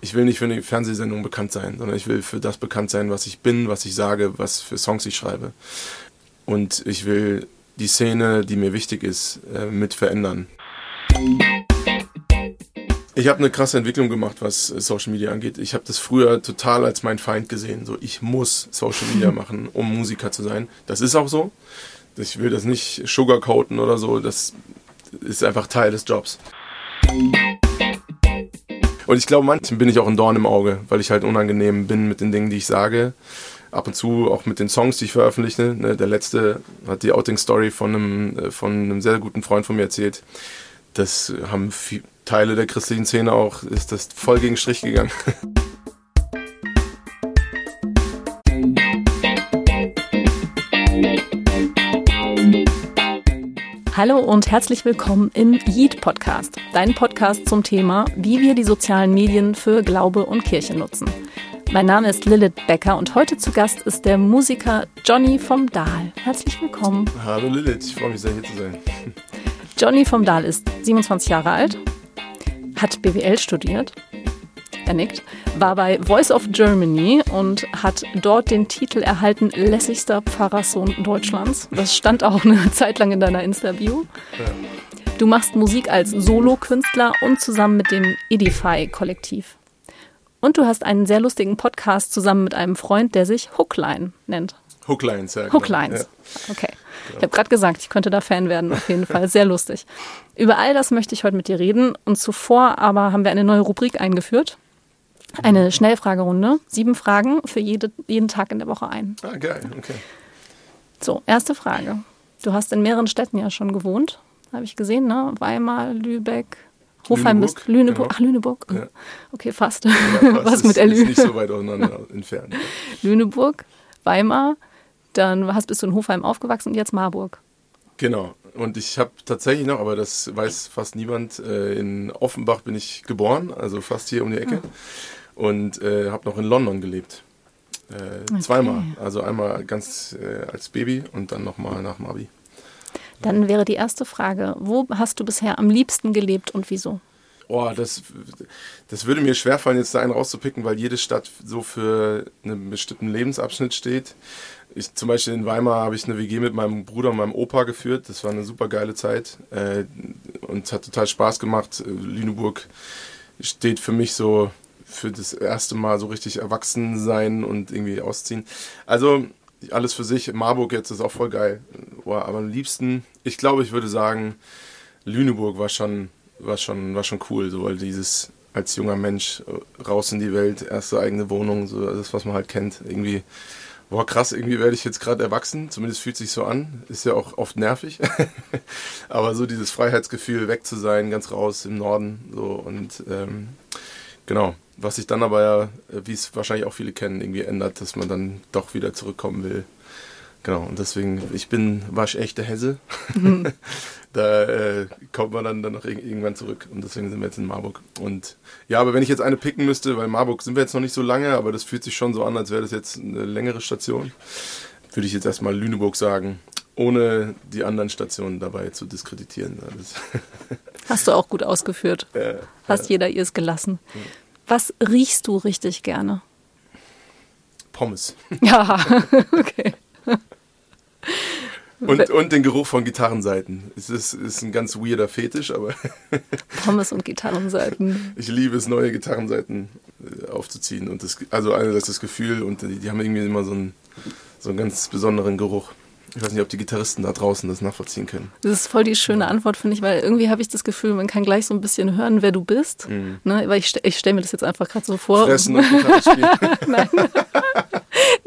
Ich will nicht für eine Fernsehsendung bekannt sein, sondern ich will für das bekannt sein, was ich bin, was ich sage, was für Songs ich schreibe. Und ich will die Szene, die mir wichtig ist, äh, mit verändern. Ich habe eine krasse Entwicklung gemacht, was äh, Social Media angeht. Ich habe das früher total als mein Feind gesehen. So, ich muss Social Media machen, um Musiker zu sein. Das ist auch so. Ich will das nicht sugarcoaten oder so. Das ist einfach Teil des Jobs. Und ich glaube, manchen bin ich auch ein Dorn im Auge, weil ich halt unangenehm bin mit den Dingen, die ich sage. Ab und zu auch mit den Songs, die ich veröffentliche. Ne, der letzte hat die Outing-Story von einem, äh, von einem sehr guten Freund von mir erzählt. Das haben viel, Teile der christlichen Szene auch, ist das voll gegen Strich gegangen. Hallo und herzlich willkommen im Yeet Podcast, dein Podcast zum Thema, wie wir die sozialen Medien für Glaube und Kirche nutzen. Mein Name ist Lilith Becker und heute zu Gast ist der Musiker Johnny vom Dahl. Herzlich willkommen. Hallo Lilith, ich freue mich sehr hier zu sein. Johnny vom Dahl ist 27 Jahre alt, hat BWL studiert, er nickt, war bei Voice of Germany und hat dort den Titel erhalten lässigster Pfarrerssohn Deutschlands. Das stand auch eine Zeit lang in deiner Insta-Bio. Ja. Du machst Musik als Solokünstler und zusammen mit dem Edify-Kollektiv. Und du hast einen sehr lustigen Podcast zusammen mit einem Freund, der sich Hookline nennt. Hooklines, ja. Genau. Hooklines. Ja. Okay. Ich habe gerade gesagt, ich könnte da Fan werden, auf jeden Fall. Sehr lustig. Über all das möchte ich heute mit dir reden. Und zuvor aber haben wir eine neue Rubrik eingeführt. Eine Schnellfragerunde. Sieben Fragen für jede, jeden Tag in der Woche ein. Ah, geil, okay. So, erste Frage. Du hast in mehreren Städten ja schon gewohnt, habe ich gesehen, ne? Weimar, Lübeck, Hofheim bis Lüneburg. Genau. Ach, Lüneburg. Ja. Okay, fast. Ja, fast. Was mit der Lü. Ist nicht so weit auseinander entfernt. Lüneburg, Weimar, dann hast, bist du in Hofheim aufgewachsen und jetzt Marburg. Genau. Und ich habe tatsächlich noch, aber das weiß fast niemand, äh, in Offenbach bin ich geboren, also fast hier um die Ecke. Oh. Und äh, habe noch in London gelebt. Äh, okay. Zweimal. Also einmal ganz äh, als Baby und dann nochmal nach dem Abi. Dann wäre die erste Frage, wo hast du bisher am liebsten gelebt und wieso? Oh, das, das würde mir schwerfallen, jetzt da einen rauszupicken, weil jede Stadt so für einen bestimmten Lebensabschnitt steht. Ich, zum Beispiel in Weimar habe ich eine WG mit meinem Bruder und meinem Opa geführt. Das war eine super geile Zeit äh, und es hat total Spaß gemacht. Lüneburg steht für mich so für das erste Mal so richtig erwachsen sein und irgendwie ausziehen. Also alles für sich. Marburg jetzt ist auch voll geil. Aber am liebsten, ich glaube, ich würde sagen, Lüneburg war schon, war schon, war schon cool, so weil dieses als junger Mensch äh, raus in die Welt, erste eigene Wohnung, so das, was man halt kennt, irgendwie boah, krass, irgendwie werde ich jetzt gerade erwachsen, zumindest fühlt sich so an, ist ja auch oft nervig, aber so dieses Freiheitsgefühl, weg zu sein, ganz raus im Norden, so und ähm, genau, was sich dann aber ja, wie es wahrscheinlich auch viele kennen, irgendwie ändert, dass man dann doch wieder zurückkommen will. Genau, und deswegen, ich bin waschechte Hesse. Mhm. da äh, kommt man dann, dann noch irgendwann zurück. Und deswegen sind wir jetzt in Marburg. Und ja, aber wenn ich jetzt eine picken müsste, weil Marburg sind wir jetzt noch nicht so lange, aber das fühlt sich schon so an, als wäre das jetzt eine längere Station, würde ich jetzt erstmal Lüneburg sagen, ohne die anderen Stationen dabei zu diskreditieren. Hast du auch gut ausgeführt. Äh, Hast äh, jeder ihr es gelassen. Was riechst du richtig gerne? Pommes. Ja, okay. Und, und den Geruch von Gitarrenseiten. Es ist, ist ein ganz weirder Fetisch, aber. Pommes und Gitarrenseiten. Ich liebe es, neue Gitarrenseiten äh, aufzuziehen. Und das, also einerseits das Gefühl und die, die haben irgendwie immer so einen, so einen ganz besonderen Geruch. Ich weiß nicht, ob die Gitarristen da draußen das nachvollziehen können. Das ist voll die schöne Antwort, finde ich, weil irgendwie habe ich das Gefühl, man kann gleich so ein bisschen hören, wer du bist. Mhm. Ne? Weil ich, ich stelle mir das jetzt einfach gerade so vor. Fressen und Gitarre spielen. Nein.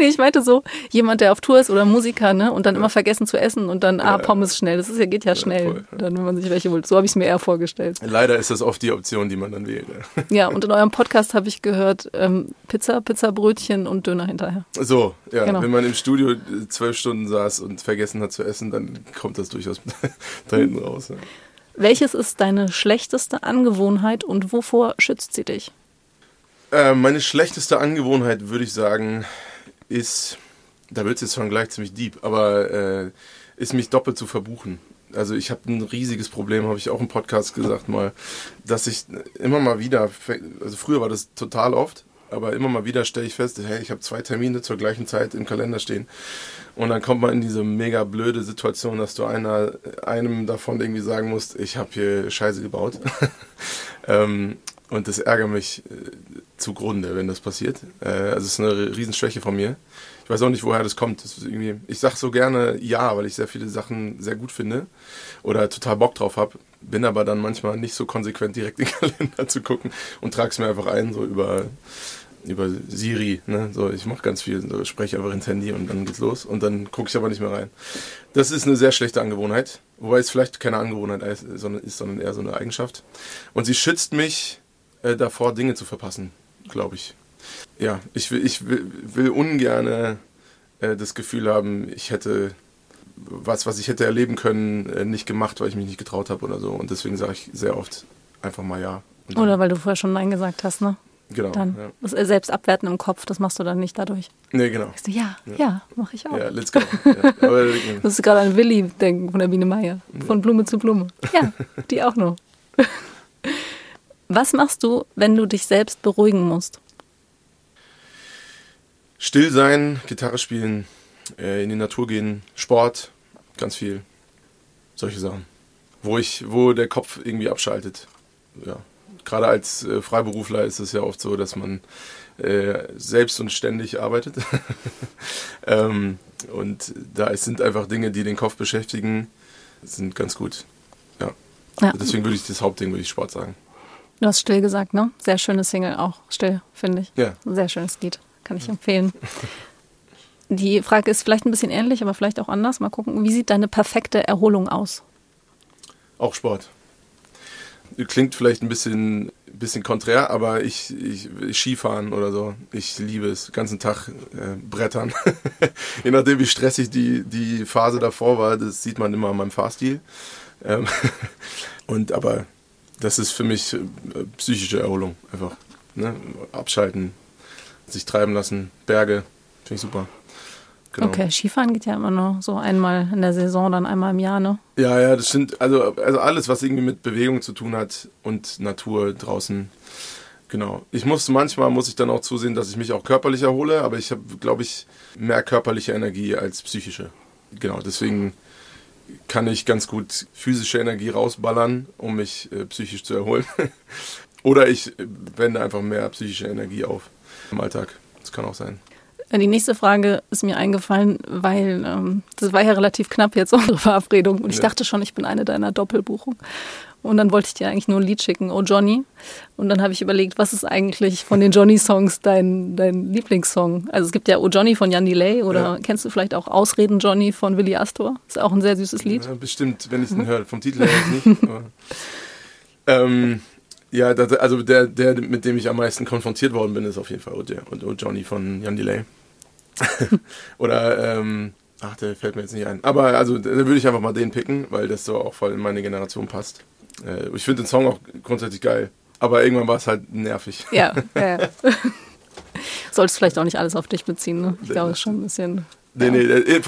Nee, ich meinte so, jemand, der auf Tour ist oder Musiker, ne, und dann immer vergessen zu essen und dann, ah, Pommes schnell. Das ist ja, geht ja schnell, voll, dann, wenn man sich welche holt. So habe ich es mir eher vorgestellt. Leider ist das oft die Option, die man dann wählt. Ja, und in eurem Podcast habe ich gehört, ähm, Pizza, Pizzabrötchen und Döner hinterher. So, ja. Genau. Wenn man im Studio zwölf Stunden saß und vergessen hat zu essen, dann kommt das durchaus da hinten raus. Ja. Welches ist deine schlechteste Angewohnheit und wovor schützt sie dich? Äh, meine schlechteste Angewohnheit, würde ich sagen, ist, da wird es jetzt schon gleich ziemlich deep, aber äh, ist mich doppelt zu verbuchen. Also ich habe ein riesiges Problem, habe ich auch im Podcast gesagt mal, dass ich immer mal wieder, also früher war das total oft, aber immer mal wieder stelle ich fest, hey, ich habe zwei Termine zur gleichen Zeit im Kalender stehen. Und dann kommt man in diese mega blöde Situation, dass du einer, einem davon irgendwie sagen musst, ich habe hier Scheiße gebaut. ähm, und das ärgert mich äh, zugrunde, wenn das passiert. Äh, also es ist eine Riesenschwäche von mir. Ich weiß auch nicht, woher das kommt. Das ich sage so gerne ja, weil ich sehr viele Sachen sehr gut finde oder total Bock drauf habe. Bin aber dann manchmal nicht so konsequent direkt in den Kalender zu gucken und trage es mir einfach ein, so über über Siri, ne? So, ich mache ganz viel, so, spreche einfach ins Handy und dann geht's los und dann gucke ich aber nicht mehr rein. Das ist eine sehr schlechte Angewohnheit, wobei es vielleicht keine Angewohnheit ist, sondern eher so eine Eigenschaft. Und sie schützt mich äh, davor, Dinge zu verpassen, glaube ich. Ja, ich will, ich will, will ungern äh, das Gefühl haben, ich hätte was, was ich hätte erleben können, äh, nicht gemacht, weil ich mich nicht getraut habe oder so. Und deswegen sage ich sehr oft einfach mal ja. Oder weil du vorher schon Nein gesagt hast, ne? Genau. Dann ja. das selbst abwerten im Kopf, das machst du dann nicht dadurch. Nee, genau. Du, ja, ja, ja mache ich auch. Ja, let's go. Ja, aber, das ist gerade ein Willi-Denken von der Biene Meier. Von Blume zu Blume. Ja, die auch noch. Was machst du, wenn du dich selbst beruhigen musst? Still sein, Gitarre spielen, äh, in die Natur gehen, Sport, ganz viel. Solche Sachen. Wo ich, wo der Kopf irgendwie abschaltet. Ja, gerade als äh, Freiberufler ist es ja oft so, dass man äh, selbst und ständig arbeitet. ähm, und da sind einfach Dinge, die den Kopf beschäftigen, sind ganz gut. Ja. ja. Deswegen würde ich das Hauptding, würde ich Sport sagen. Du hast still gesagt, ne? Sehr schöne Single auch. Still, finde ich. Ja. Sehr schönes Lied. Kann ich empfehlen. Die Frage ist vielleicht ein bisschen ähnlich, aber vielleicht auch anders. Mal gucken, wie sieht deine perfekte Erholung aus? Auch Sport klingt vielleicht ein bisschen, bisschen konträr, aber ich, ich, Skifahren oder so, ich liebe es. Den ganzen Tag äh, brettern. Je nachdem, wie stressig die, die Phase davor war, das sieht man immer an meinem Fahrstil. Ähm und aber das ist für mich äh, psychische Erholung einfach. Ne? Abschalten, sich treiben lassen, Berge, finde ich super. Genau. Okay, Skifahren geht ja immer nur so einmal in der Saison, dann einmal im Jahr, ne? Ja, ja, das sind also, also alles, was irgendwie mit Bewegung zu tun hat und Natur draußen. Genau. Ich muss manchmal muss ich dann auch zusehen, dass ich mich auch körperlich erhole, aber ich habe, glaube ich, mehr körperliche Energie als psychische. Genau, deswegen kann ich ganz gut physische Energie rausballern, um mich äh, psychisch zu erholen. Oder ich wende einfach mehr psychische Energie auf im Alltag. Das kann auch sein. Die nächste Frage ist mir eingefallen, weil ähm, das war ja relativ knapp jetzt unsere Verabredung und ich ja. dachte schon, ich bin eine deiner Doppelbuchungen. Und dann wollte ich dir eigentlich nur ein Lied schicken, Oh Johnny. Und dann habe ich überlegt, was ist eigentlich von den Johnny-Songs dein, dein Lieblingssong? Also es gibt ja Oh Johnny von Jan Delay oder ja. kennst du vielleicht auch Ausreden Johnny von Willy Astor? Ist auch ein sehr süßes Lied. Ja, bestimmt, wenn ich es mhm. höre. Vom Titel her nicht. ähm, ja, das, also der, der, mit dem ich am meisten konfrontiert worden bin, ist auf jeden Fall Oh, oh Johnny von Jan Delay. Oder, ähm, ach, der fällt mir jetzt nicht ein. Aber also, da würde ich einfach mal den picken, weil das so auch voll in meine Generation passt. Äh, ich finde den Song auch grundsätzlich geil. Aber irgendwann war es halt nervig. Ja, ja. ja. Solltest vielleicht auch nicht alles auf dich beziehen, ne? Ich glaube, es ist schon ein bisschen. Nee, ja. nee, äh,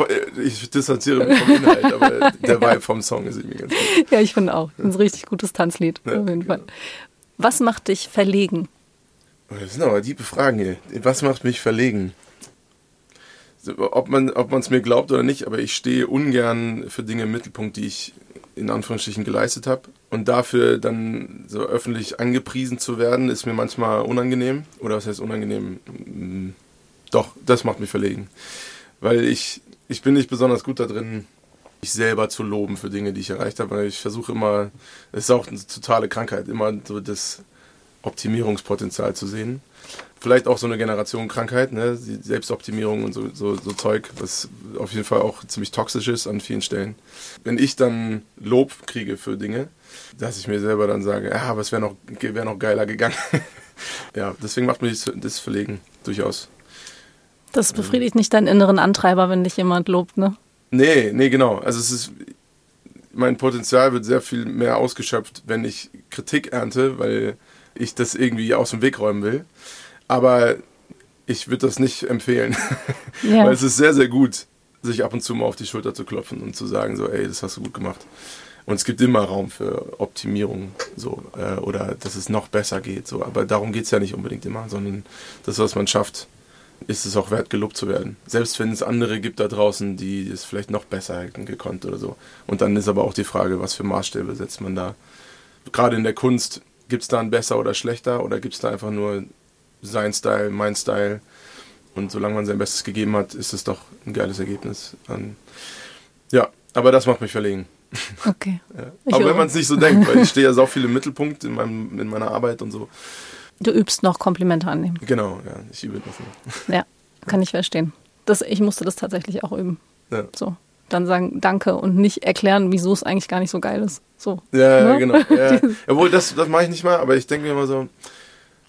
ich distanziere mich vom Inhalt, aber der Vibe vom Song ist irgendwie ganz gut. Ja, ich finde auch. Ein richtig gutes Tanzlied, ja, auf jeden Fall. Genau. Was macht dich verlegen? Das sind aber tiefe Fragen hier. Was macht mich verlegen? ob man ob es mir glaubt oder nicht, aber ich stehe ungern für Dinge im Mittelpunkt, die ich in Anführungsstrichen geleistet habe. Und dafür dann so öffentlich angepriesen zu werden, ist mir manchmal unangenehm. Oder was heißt unangenehm? Mm, doch, das macht mich verlegen. Weil ich, ich bin nicht besonders gut da drin, mich selber zu loben für Dinge, die ich erreicht habe. Weil ich versuche immer, das ist auch eine totale Krankheit, immer so das Optimierungspotenzial zu sehen vielleicht auch so eine Generation Krankheit, ne? Selbstoptimierung und so, so, so, Zeug, was auf jeden Fall auch ziemlich toxisch ist an vielen Stellen. Wenn ich dann Lob kriege für Dinge, dass ich mir selber dann sage, ja, aber es wäre noch, wär noch geiler gegangen. ja, deswegen macht mich das Verlegen durchaus. Das befriedigt nicht deinen inneren Antreiber, wenn dich jemand lobt, ne? Nee, nee, genau. Also es ist, mein Potenzial wird sehr viel mehr ausgeschöpft, wenn ich Kritik ernte, weil ich das irgendwie aus dem Weg räumen will. Aber ich würde das nicht empfehlen, ja. weil es ist sehr, sehr gut, sich ab und zu mal auf die Schulter zu klopfen und zu sagen, so, ey, das hast du gut gemacht. Und es gibt immer Raum für Optimierung, so, äh, oder dass es noch besser geht, so. Aber darum geht es ja nicht unbedingt immer, sondern das, was man schafft, ist es auch wert, gelobt zu werden. Selbst wenn es andere gibt da draußen, die es vielleicht noch besser hätten gekonnt oder so. Und dann ist aber auch die Frage, was für Maßstäbe setzt man da. Gerade in der Kunst, gibt es da ein besser oder schlechter oder gibt es da einfach nur sein Style, mein Style? Und solange man sein Bestes gegeben hat, ist es doch ein geiles Ergebnis. Und ja, aber das macht mich verlegen. Okay. ja. Aber wenn man es nicht so denkt, weil ich stehe ja so viel im Mittelpunkt in, meinem, in meiner Arbeit und so. Du übst noch Komplimente annehmen. Genau, ja, ich übe das noch. Ja, kann ich verstehen. Das, ich musste das tatsächlich auch üben. Ja. So. Dann sagen Danke und nicht erklären, wieso es eigentlich gar nicht so geil ist. So. Ja, Ne? genau. Ja. Obwohl, das, das mache ich nicht mal, aber ich denke mir immer so,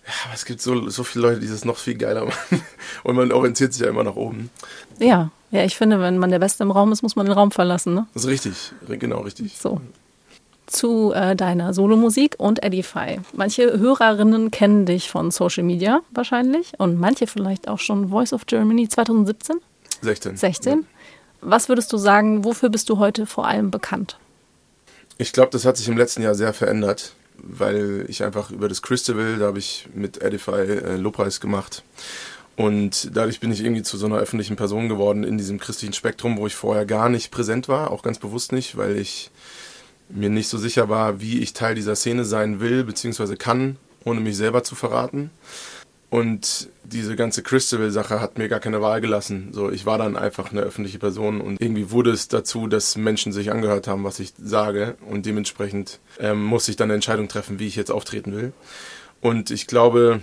ja, aber es gibt so, so viele Leute, die das noch viel geiler machen. Und man orientiert sich ja immer nach oben. Ja, ja, ich finde, wenn man der Beste im Raum ist, muss man den Raum verlassen. Ne? Das ist richtig, genau richtig. So. Zu äh, deiner Solomusik und Edify. Manche Hörerinnen kennen dich von Social Media wahrscheinlich und manche vielleicht auch schon Voice of Germany 2017, 16. 16. Was würdest du sagen, wofür bist du heute vor allem bekannt? Ich glaube, das hat sich im letzten Jahr sehr verändert, weil ich einfach über das Christabel, da habe ich mit Edify äh, Lobpreis gemacht. Und dadurch bin ich irgendwie zu so einer öffentlichen Person geworden in diesem christlichen Spektrum, wo ich vorher gar nicht präsent war, auch ganz bewusst nicht, weil ich mir nicht so sicher war, wie ich Teil dieser Szene sein will, beziehungsweise kann, ohne mich selber zu verraten. Und diese ganze Christabel-Sache hat mir gar keine Wahl gelassen. So, ich war dann einfach eine öffentliche Person und irgendwie wurde es dazu, dass Menschen sich angehört haben, was ich sage und dementsprechend ähm, muss ich dann eine Entscheidung treffen, wie ich jetzt auftreten will. Und ich glaube,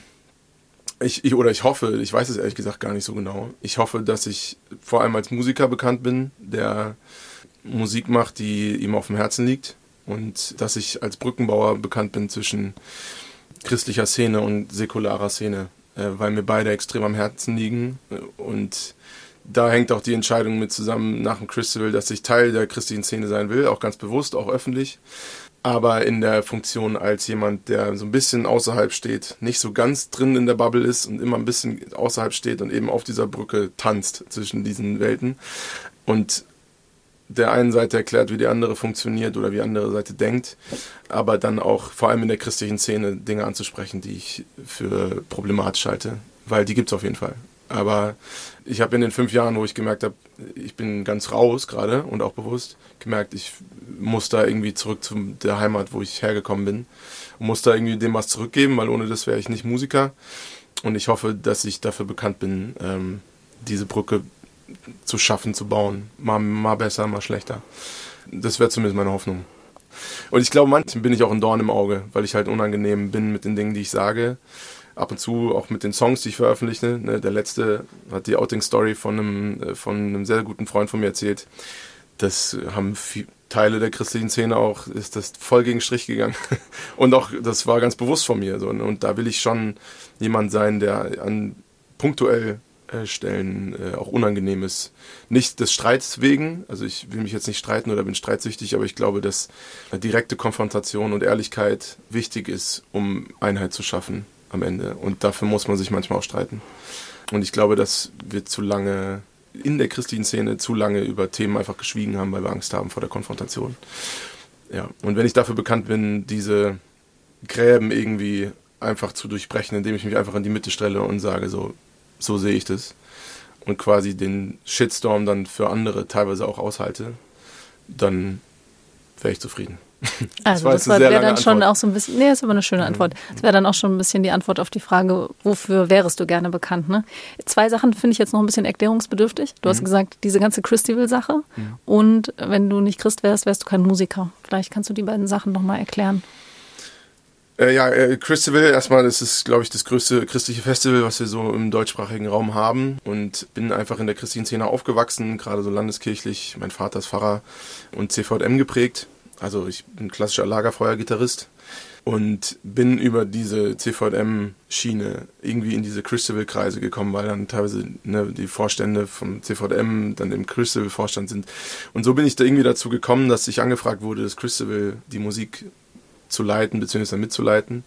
ich, ich oder ich hoffe, ich weiß es ehrlich gesagt gar nicht so genau. Ich hoffe, dass ich vor allem als Musiker bekannt bin, der Musik macht, die ihm auf dem Herzen liegt. Und dass ich als Brückenbauer bekannt bin zwischen christlicher Szene und säkularer Szene, äh, weil mir beide extrem am Herzen liegen. Und da hängt auch die Entscheidung mit zusammen nach dem Christabel, dass ich Teil der christlichen Szene sein will, auch ganz bewusst, auch öffentlich, aber in der Funktion als jemand, der so ein bisschen außerhalb steht, nicht so ganz drin in der Bubble ist und immer ein bisschen außerhalb steht und eben auf dieser Brücke tanzt zwischen diesen Welten und der einen Seite erklärt, wie die andere funktioniert oder wie die andere Seite denkt, aber dann auch vor allem in der christlichen Szene Dinge anzusprechen, die ich für problematisch halte, weil die gibt es auf jeden Fall. Aber ich habe in den fünf Jahren, wo ich gemerkt habe, ich bin ganz raus gerade und auch bewusst gemerkt, ich muss da irgendwie zurück zu der Heimat, wo ich hergekommen bin muss da irgendwie dem was zurückgeben, weil ohne das wäre ich nicht Musiker. Und ich hoffe, dass ich dafür bekannt bin, ähm, diese Brücke zu schaffen, zu bauen. Mal, mal besser, mal schlechter. Das wäre zumindest meine Hoffnung. Und ich glaube, manchen bin ich auch ein Dorn im Auge, weil ich halt unangenehm bin mit den Dingen, die ich sage. Ab und zu auch mit den Songs, die ich veröffentliche. Ne, der letzte hat die Outing-Story von einem, von einem sehr guten Freund von mir erzählt. Das haben viel, Teile der christlichen Szene auch, ist das voll gegen Strich gegangen. Und auch, das war ganz bewusst von mir. So. Und da will ich schon jemand sein, der an punktuell Stellen äh, auch unangenehm ist. Nicht des Streits wegen, also ich will mich jetzt nicht streiten oder bin streitsüchtig, aber ich glaube, dass direkte Konfrontation und Ehrlichkeit wichtig ist, um Einheit zu schaffen am Ende. Und dafür muss man sich manchmal auch streiten. Und ich glaube, dass wir zu lange in der christlichen Szene zu lange über Themen einfach geschwiegen haben, weil wir Angst haben vor der Konfrontation. Ja, und wenn ich dafür bekannt bin, diese Gräben irgendwie einfach zu durchbrechen, indem ich mich einfach in die Mitte stelle und sage so, so sehe ich das. Und quasi den Shitstorm dann für andere teilweise auch aushalte, dann wäre ich zufrieden. Also das, das wäre dann schon auch so ein bisschen, nee, ist aber eine schöne Antwort. Das wäre dann auch schon ein bisschen die Antwort auf die Frage, wofür wärest du gerne bekannt? Ne? Zwei Sachen finde ich jetzt noch ein bisschen erklärungsbedürftig. Du mhm. hast gesagt, diese ganze Christival-Sache mhm. und wenn du nicht Christ wärst, wärst du kein Musiker. Vielleicht kannst du die beiden Sachen nochmal erklären. Äh, ja, äh, Christabel, erstmal, das ist, glaube ich, das größte christliche Festival, was wir so im deutschsprachigen Raum haben. Und bin einfach in der christlichen Szene aufgewachsen, gerade so landeskirchlich. Mein Vater ist Pfarrer und CVM geprägt. Also ich bin klassischer Lagerfeuer-Gitarrist und bin über diese CVM-Schiene irgendwie in diese Christabel-Kreise gekommen, weil dann teilweise ne, die Vorstände vom CVM dann im Christabel-Vorstand sind. Und so bin ich da irgendwie dazu gekommen, dass ich angefragt wurde, das Christabel die Musik zu leiten bzw. mitzuleiten.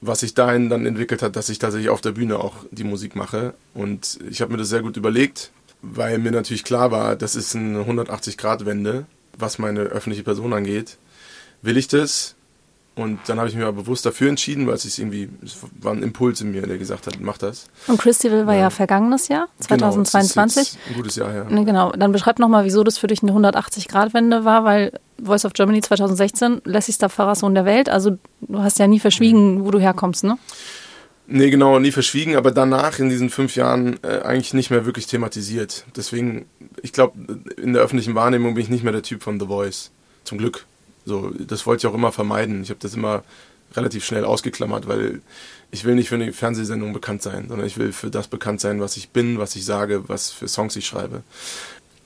Was sich dahin dann entwickelt hat, dass ich tatsächlich auf der Bühne auch die Musik mache. Und ich habe mir das sehr gut überlegt, weil mir natürlich klar war, das ist eine 180-Grad-Wende, was meine öffentliche Person angeht. Will ich das? Und dann habe ich mich aber bewusst dafür entschieden, weil es irgendwie, es war ein Impuls in mir, der gesagt hat, mach das. Und Christival war ja, ja vergangenes Jahr, 2022. Genau, ein gutes Jahr, ja. Nee, genau. Dann beschreib nochmal, wieso das für dich eine 180-Grad-Wende war, weil Voice of Germany 2016, lässigster Pfarrersohn der Welt. Also du hast ja nie verschwiegen, wo du herkommst, ne? Nee, genau, nie verschwiegen, aber danach in diesen fünf Jahren äh, eigentlich nicht mehr wirklich thematisiert. Deswegen, ich glaube, in der öffentlichen Wahrnehmung bin ich nicht mehr der Typ von The Voice. Zum Glück. So, das wollte ich auch immer vermeiden. Ich habe das immer relativ schnell ausgeklammert, weil ich will nicht für eine Fernsehsendung bekannt sein, sondern ich will für das bekannt sein, was ich bin, was ich sage, was für Songs ich schreibe.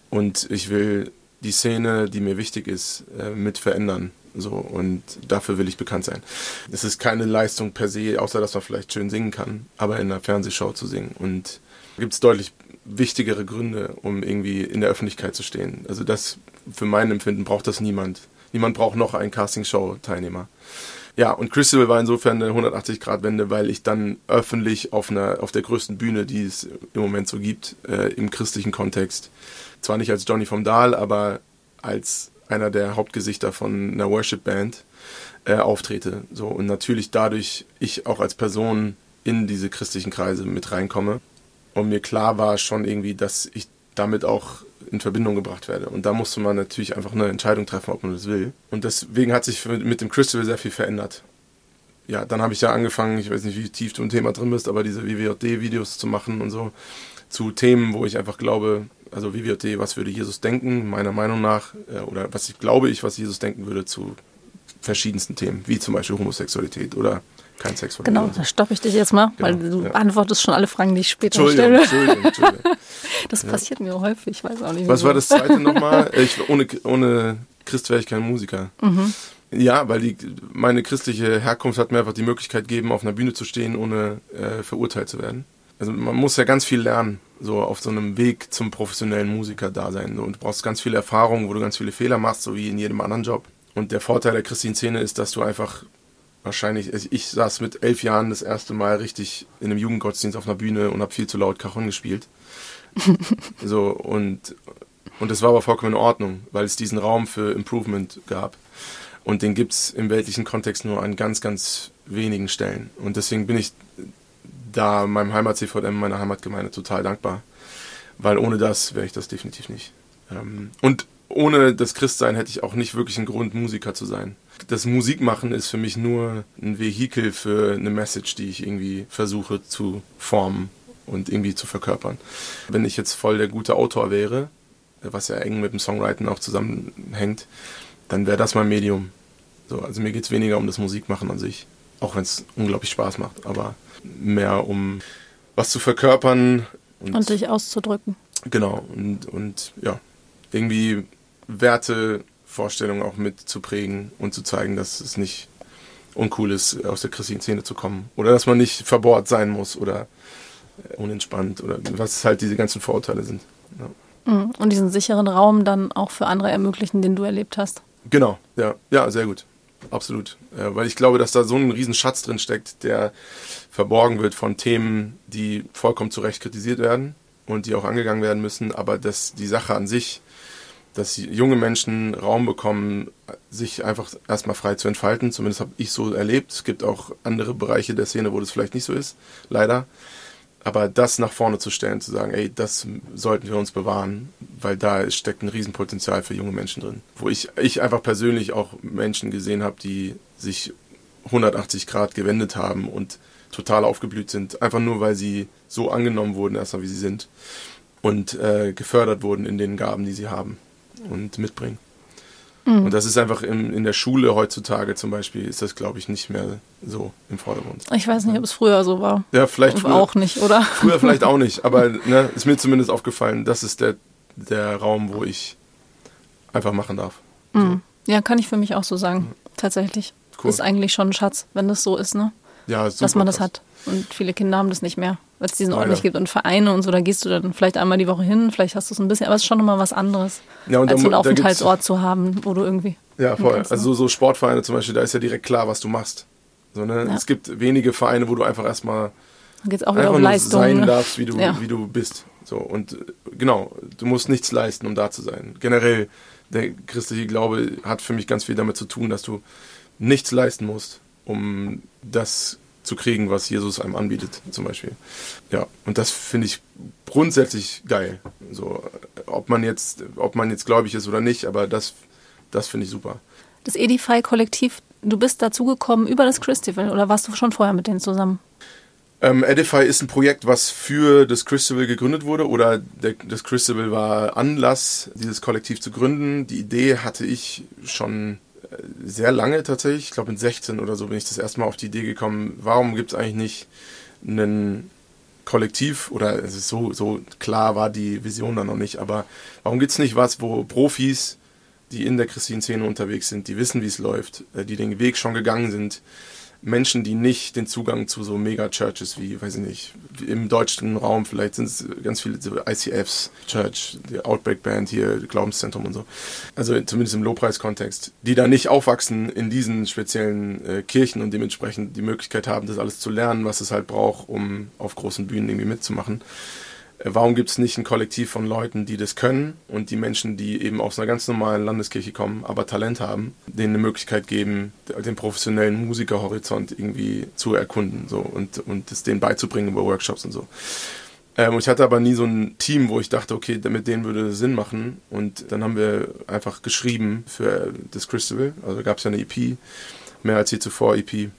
Und ich will die Szene, die mir wichtig ist, äh, mit verändern. So, und dafür will ich bekannt sein. Es ist keine Leistung per se, außer dass man vielleicht schön singen kann, aber in einer Fernsehshow zu singen. Und gibt es deutlich wichtigere Gründe, um irgendwie in der Öffentlichkeit zu stehen. Also das, für mein Empfinden braucht das niemand. Niemand braucht noch einen Castingshow-Teilnehmer. Ja, und Crystal war insofern eine 180-Grad-Wende, weil ich dann öffentlich auf, einer, auf der größten Bühne, die es im Moment so gibt, äh, im christlichen Kontext, zwar nicht als Johnny vom Dahl, aber als einer der Hauptgesichter von einer Worship-Band äh, auftrete. So, und natürlich dadurch ich auch als Person in diese christlichen Kreise mit reinkomme. Und mir klar war schon irgendwie, dass ich damit auch in Verbindung gebracht werde. Und da musste man natürlich einfach eine Entscheidung treffen, ob man das will. Und deswegen hat sich mit dem Crystal sehr viel verändert. Ja, dann habe ich ja angefangen, ich weiß nicht, wie tief du im Thema drin bist, aber diese WWJD-Videos zu machen und so zu Themen, wo ich einfach glaube, also WWJD, was würde Jesus denken, meiner Meinung nach, äh, oder was ich glaube ich, was Jesus denken würde zu verschiedensten Themen, wie zum Beispiel Homosexualität oder kein Sex von Genau, da stoppe ich dich jetzt mal, genau, weil du ja. beantwortest schon alle Fragen, die ich später Entschuldigung, stelle. Entschuldigung, Entschuldigung. Das ja. passiert mir häufig, ich weiß auch nicht. Was war das zweite nochmal? Ich, ohne, ohne Christ wäre ich kein Musiker. Mhm. Ja, weil die, meine christliche Herkunft hat mir einfach die Möglichkeit gegeben, auf einer Bühne zu stehen, ohne äh, verurteilt zu werden. Also man muss ja ganz viel lernen, so auf so einem Weg zum professionellen Musiker da sein. Und du brauchst ganz viel Erfahrung, wo du ganz viele Fehler machst, so wie in jedem anderen Job. Und der Vorteil der christlichen Szene ist, dass du einfach wahrscheinlich, also ich saß mit elf Jahren das erste Mal richtig in einem Jugendgottesdienst auf einer Bühne und habe viel zu laut Cajon gespielt. so, und, und das war aber vollkommen in Ordnung, weil es diesen Raum für Improvement gab. Und den gibt es im weltlichen Kontext nur an ganz, ganz wenigen Stellen. Und deswegen bin ich da meinem Heimat-CVM, meiner Heimatgemeinde total dankbar. Weil ohne das wäre ich das definitiv nicht. Ähm, und ohne das Christsein hätte ich auch nicht wirklich einen Grund, Musiker zu sein. Das Musikmachen ist für mich nur ein Vehikel für eine Message, die ich irgendwie versuche zu formen und irgendwie zu verkörpern. Wenn ich jetzt voll der gute Autor wäre, was ja eng mit dem Songwriting auch zusammenhängt, dann wäre das mein Medium. So, also mir geht es weniger um das Musikmachen an sich, auch wenn es unglaublich Spaß macht, aber mehr um was zu verkörpern. Und, und dich auszudrücken. Genau, und, und ja, irgendwie Wertevorstellungen auch mit zu prägen und zu zeigen, dass es nicht uncool ist, aus der christlichen Szene zu kommen. Oder dass man nicht verbohrt sein muss oder unentspannt oder was halt diese ganzen Vorurteile sind. Ja. Mhm. Und diesen sicheren Raum dann auch für andere ermöglichen, den du erlebt hast. Genau, ja, ja, sehr gut. Absolut. Weil ich glaube, dass da so ein Riesenschatz drin steckt, der verborgen wird von Themen, die vollkommen zu Recht kritisiert werden und die auch angegangen werden müssen, aber dass die Sache an sich dass junge Menschen Raum bekommen, sich einfach erstmal frei zu entfalten. Zumindest habe ich so erlebt. Es gibt auch andere Bereiche der Szene, wo das vielleicht nicht so ist, leider. Aber das nach vorne zu stellen, zu sagen, ey, das sollten wir uns bewahren, weil da steckt ein Riesenpotenzial für junge Menschen drin. Wo ich, ich einfach persönlich auch Menschen gesehen habe, die sich 180 Grad gewendet haben und total aufgeblüht sind, einfach nur weil sie so angenommen wurden, erstmal wie sie sind und äh, gefördert wurden in den Gaben, die sie haben und mitbringen. Mhm. Und das ist einfach in, in der Schule heutzutage zum Beispiel, ist das, glaube ich, nicht mehr so im Vordergrund. Ich weiß nicht, ob es früher so war. Ja, vielleicht früher, auch nicht, oder? Früher vielleicht auch nicht, aber ne, ist mir zumindest aufgefallen, das ist der, der Raum, wo ich einfach machen darf. Mhm. So. Ja, kann ich für mich auch so sagen, mhm. tatsächlich. Cool. Ist eigentlich schon ein Schatz, wenn das so ist, ne? Ja, super Dass man das krass. hat. Und viele Kinder haben das nicht mehr, weil es diesen Ort nicht gibt. Und Vereine und so, da gehst du dann vielleicht einmal die Woche hin, vielleicht hast du es ein bisschen, aber es ist schon nochmal was anderes, ja, als so einen Aufenthaltsort zu haben, wo du irgendwie. Ja, voll. Kannst, also so Sportvereine zum Beispiel, da ist ja direkt klar, was du machst. So, ne? Ja. Es gibt wenige Vereine, wo du einfach erstmal einfach nur Leistung, sein ne? darfst, wie du, ja. wie du bist. So, und äh, genau, du musst nichts leisten, um da zu sein. Generell, der christliche Glaube hat für mich ganz viel damit zu tun, dass du nichts leisten musst, um das zu kriegen, was Jesus einem anbietet, zum Beispiel. Ja, und das finde ich grundsätzlich geil. So, ob man jetzt, ob man jetzt gläubig ist oder nicht, aber das, das finde ich super. Das Edify-Kollektiv, du bist dazugekommen über das Christival oder warst du schon vorher mit denen zusammen? Ähm, Edify ist ein Projekt, was für das Christabel gegründet wurde oder der, das Christabel war Anlass, dieses Kollektiv zu gründen. Die Idee hatte ich schon sehr lange tatsächlich. Ich glaube, mit 16 oder so bin ich das erste Mal auf die Idee gekommen, warum gibt es eigentlich nicht einen Kollektiv oder so, so klar war die Vision dann noch nicht, aber warum gibt es nicht was, wo Profis, die in der christlichen Szene unterwegs sind, die wissen, wie es läuft, äh, die den Weg schon gegangen sind, Menschen, die nicht den Zugang zu so Mega-Churches wie, weiß ich nicht, im deutschen Raum, vielleicht sind es ganz viele so ICFs, Church, die Outbreak Band hier, Glaubenszentrum und so. Also zumindest im Lobpreis-Kontext, die da nicht aufwachsen in diesen speziellen äh, Kirchen und dementsprechend die Möglichkeit haben, das alles zu lernen, was es halt braucht, um auf großen Bühnen irgendwie mitzumachen. Warum gibt es nicht ein Kollektiv von Leuten, die das können und die Menschen, die eben aus einer ganz normalen Landeskirche kommen, aber Talent haben, denen eine Möglichkeit geben, den professionellen Musikerhorizont irgendwie zu erkunden so, und, und es denen beizubringen über Workshops und so. Ähm, ich hatte aber nie so ein Team, wo ich dachte, okay, mit denen würde es Sinn machen. Und dann haben wir einfach geschrieben für das Christabel. Also gab es ja eine EP, mehr als je zuvor EP,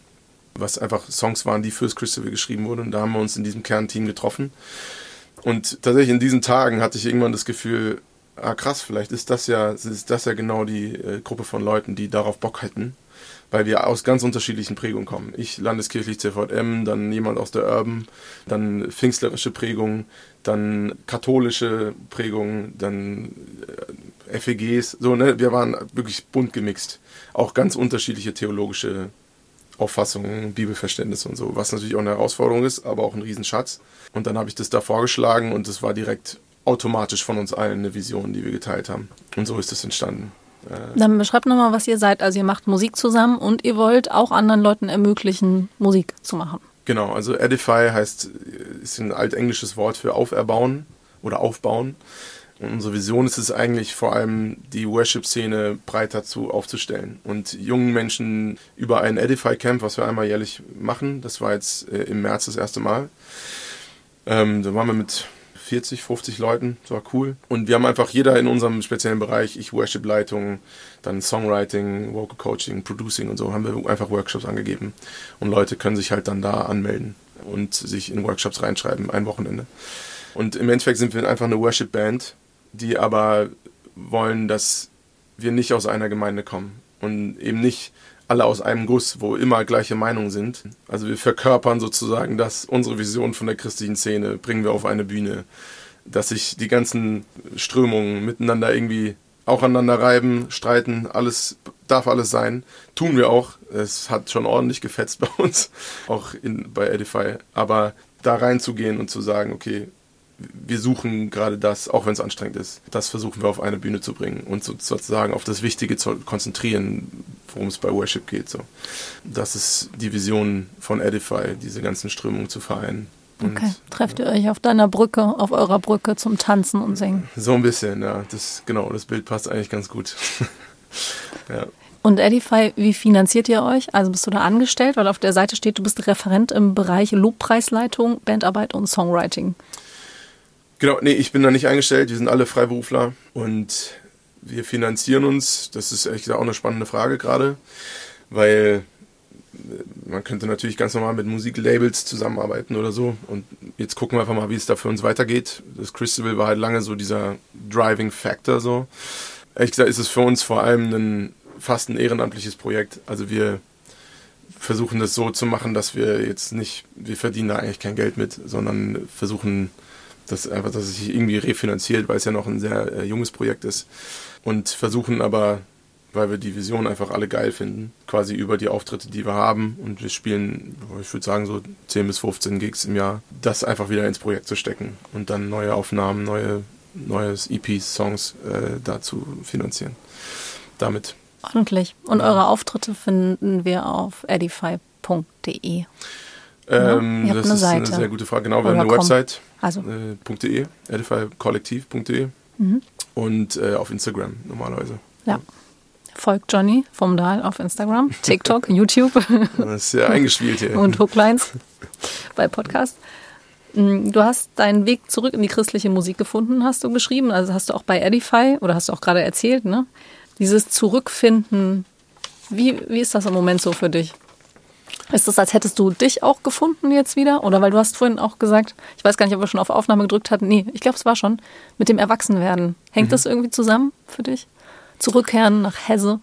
was einfach Songs waren, die fürs Christabel geschrieben wurden. Und da haben wir uns in diesem Kernteam getroffen. Und tatsächlich in diesen Tagen hatte ich irgendwann das Gefühl, ah krass, vielleicht ist das ja, ist das ja genau die äh, Gruppe von Leuten, die darauf Bock hätten, weil wir aus ganz unterschiedlichen Prägungen kommen. Ich landeskirchlich CVM, dann jemand aus der Urban, dann pfingstlerische Prägung, dann katholische Prägung, dann äh, FEGs, so, ne, wir waren wirklich bunt gemixt. Auch ganz unterschiedliche theologische Auffassungen, Bibelverständnisse und so, was natürlich auch eine Herausforderung ist, aber auch ein Riesenschatz. Und dann habe ich das da vorgeschlagen und es war direkt automatisch von uns allen eine Vision, die wir geteilt haben. Und so ist es entstanden. Äh, dann beschreibt nochmal, was ihr seid. Also ihr macht Musik zusammen und ihr wollt auch anderen Leuten ermöglichen, Musik zu machen. Genau, also Edify heißt, ist ein altenglisches Wort für auferbauen oder aufbauen. Und unsere Vision ist es eigentlich vor allem, die Worship-Szene breiter zu, aufzustellen und jungen Menschen über ein Edify Camp, was wir einmal jährlich machen, das war jetzt äh, im März das erste Mal. Ähm, da waren wir mit 40, 50 Leuten, das war cool. Und wir haben einfach jeder in unserem speziellen Bereich, ich Worship-Leitung, dann Songwriting, Vocal Coaching, Producing und so, haben wir einfach Workshops angegeben. Und Leute können sich halt dann da anmelden und sich in Workshops reinschreiben, ein Wochenende. Und im Endeffekt sind wir einfach eine Worship-Band, die aber wollen, dass wir nicht aus einer Gemeinde kommen und eben nicht alle aus einem Guss, wo immer gleiche Meinungen sind. Also wir verkörpern sozusagen das, unsere Vision von der christlichen Szene, bringen wir auf eine Bühne, dass sich die ganzen Strömungen miteinander irgendwie auch aneinander reiben, streiten, alles darf alles sein. Tun wir auch. Es hat schon ordentlich gefetzt bei uns, auch in, bei Edify. Aber da reinzugehen und zu sagen, okay, wir suchen gerade das, auch wenn es anstrengend ist. Das versuchen wir auf eine Bühne zu bringen und sozusagen auf das Wichtige zu konzentrieren, worum es bei Worship geht. So. Das ist die Vision von Edify, diese ganzen Strömungen zu vereinen. Und, okay. Trefft ihr euch auf deiner Brücke, auf eurer Brücke zum Tanzen und Singen? So ein bisschen, ja. Das, genau, das Bild passt eigentlich ganz gut. ja. Und Edify, wie finanziert ihr euch? Also bist du da angestellt? Weil auf der Seite steht, du bist Referent im Bereich Lobpreisleitung, Bandarbeit und Songwriting. Genau, nee, ich bin da nicht eingestellt, wir sind alle Freiberufler und wir finanzieren uns. Das ist echt auch eine spannende Frage gerade, weil man könnte natürlich ganz normal mit Musiklabels zusammenarbeiten oder so. Und jetzt gucken wir einfach mal, wie es da für uns weitergeht. Das Christabel war halt lange so dieser Driving Factor so. Ehrlich gesagt ist es für uns vor allem ein fast ein ehrenamtliches Projekt. Also wir versuchen das so zu machen, dass wir jetzt nicht, wir verdienen da eigentlich kein Geld mit, sondern versuchen dass einfach, dass es sich irgendwie refinanziert, weil es ja noch ein sehr äh, junges Projekt ist. Und versuchen aber, weil wir die Vision einfach alle geil finden, quasi über die Auftritte, die wir haben, und wir spielen, ich würde sagen, so 10 bis 15 Gigs im Jahr, das einfach wieder ins Projekt zu stecken und dann neue Aufnahmen, neue neues EPs, Songs äh, dazu finanzieren. Damit. Ordentlich. Und ja. eure Auftritte finden wir auf edify.de. Ähm, habt das eine ist Seite. eine sehr gute Frage. Genau, wir Oder haben eine komm. Website, Also, äh, .de, edifykollektiv.de Mhm. und äh, auf Instagram normalerweise. ja. Folgt Johnny vom Dahl auf Instagram, TikTok, YouTube Das ist sehr eingespielt hier. und Hooklines bei Podcast. Mm, Du hast deinen Weg zurück in die christliche Musik gefunden, hast du geschrieben. Also hast du auch bei Edify oder hast du auch gerade erzählt, ne? Dieses Zurückfinden. Wie, wie ist das im Moment so für dich? Ist das, als hättest du dich auch gefunden jetzt wieder? Oder weil du hast vorhin auch gesagt, ich weiß gar nicht, ob wir schon auf Aufnahme gedrückt hatten. Nee, ich glaube, es war schon. Mit dem Erwachsenwerden. Hängt Mhm. das irgendwie zusammen für dich? Zurückkehren nach Hesse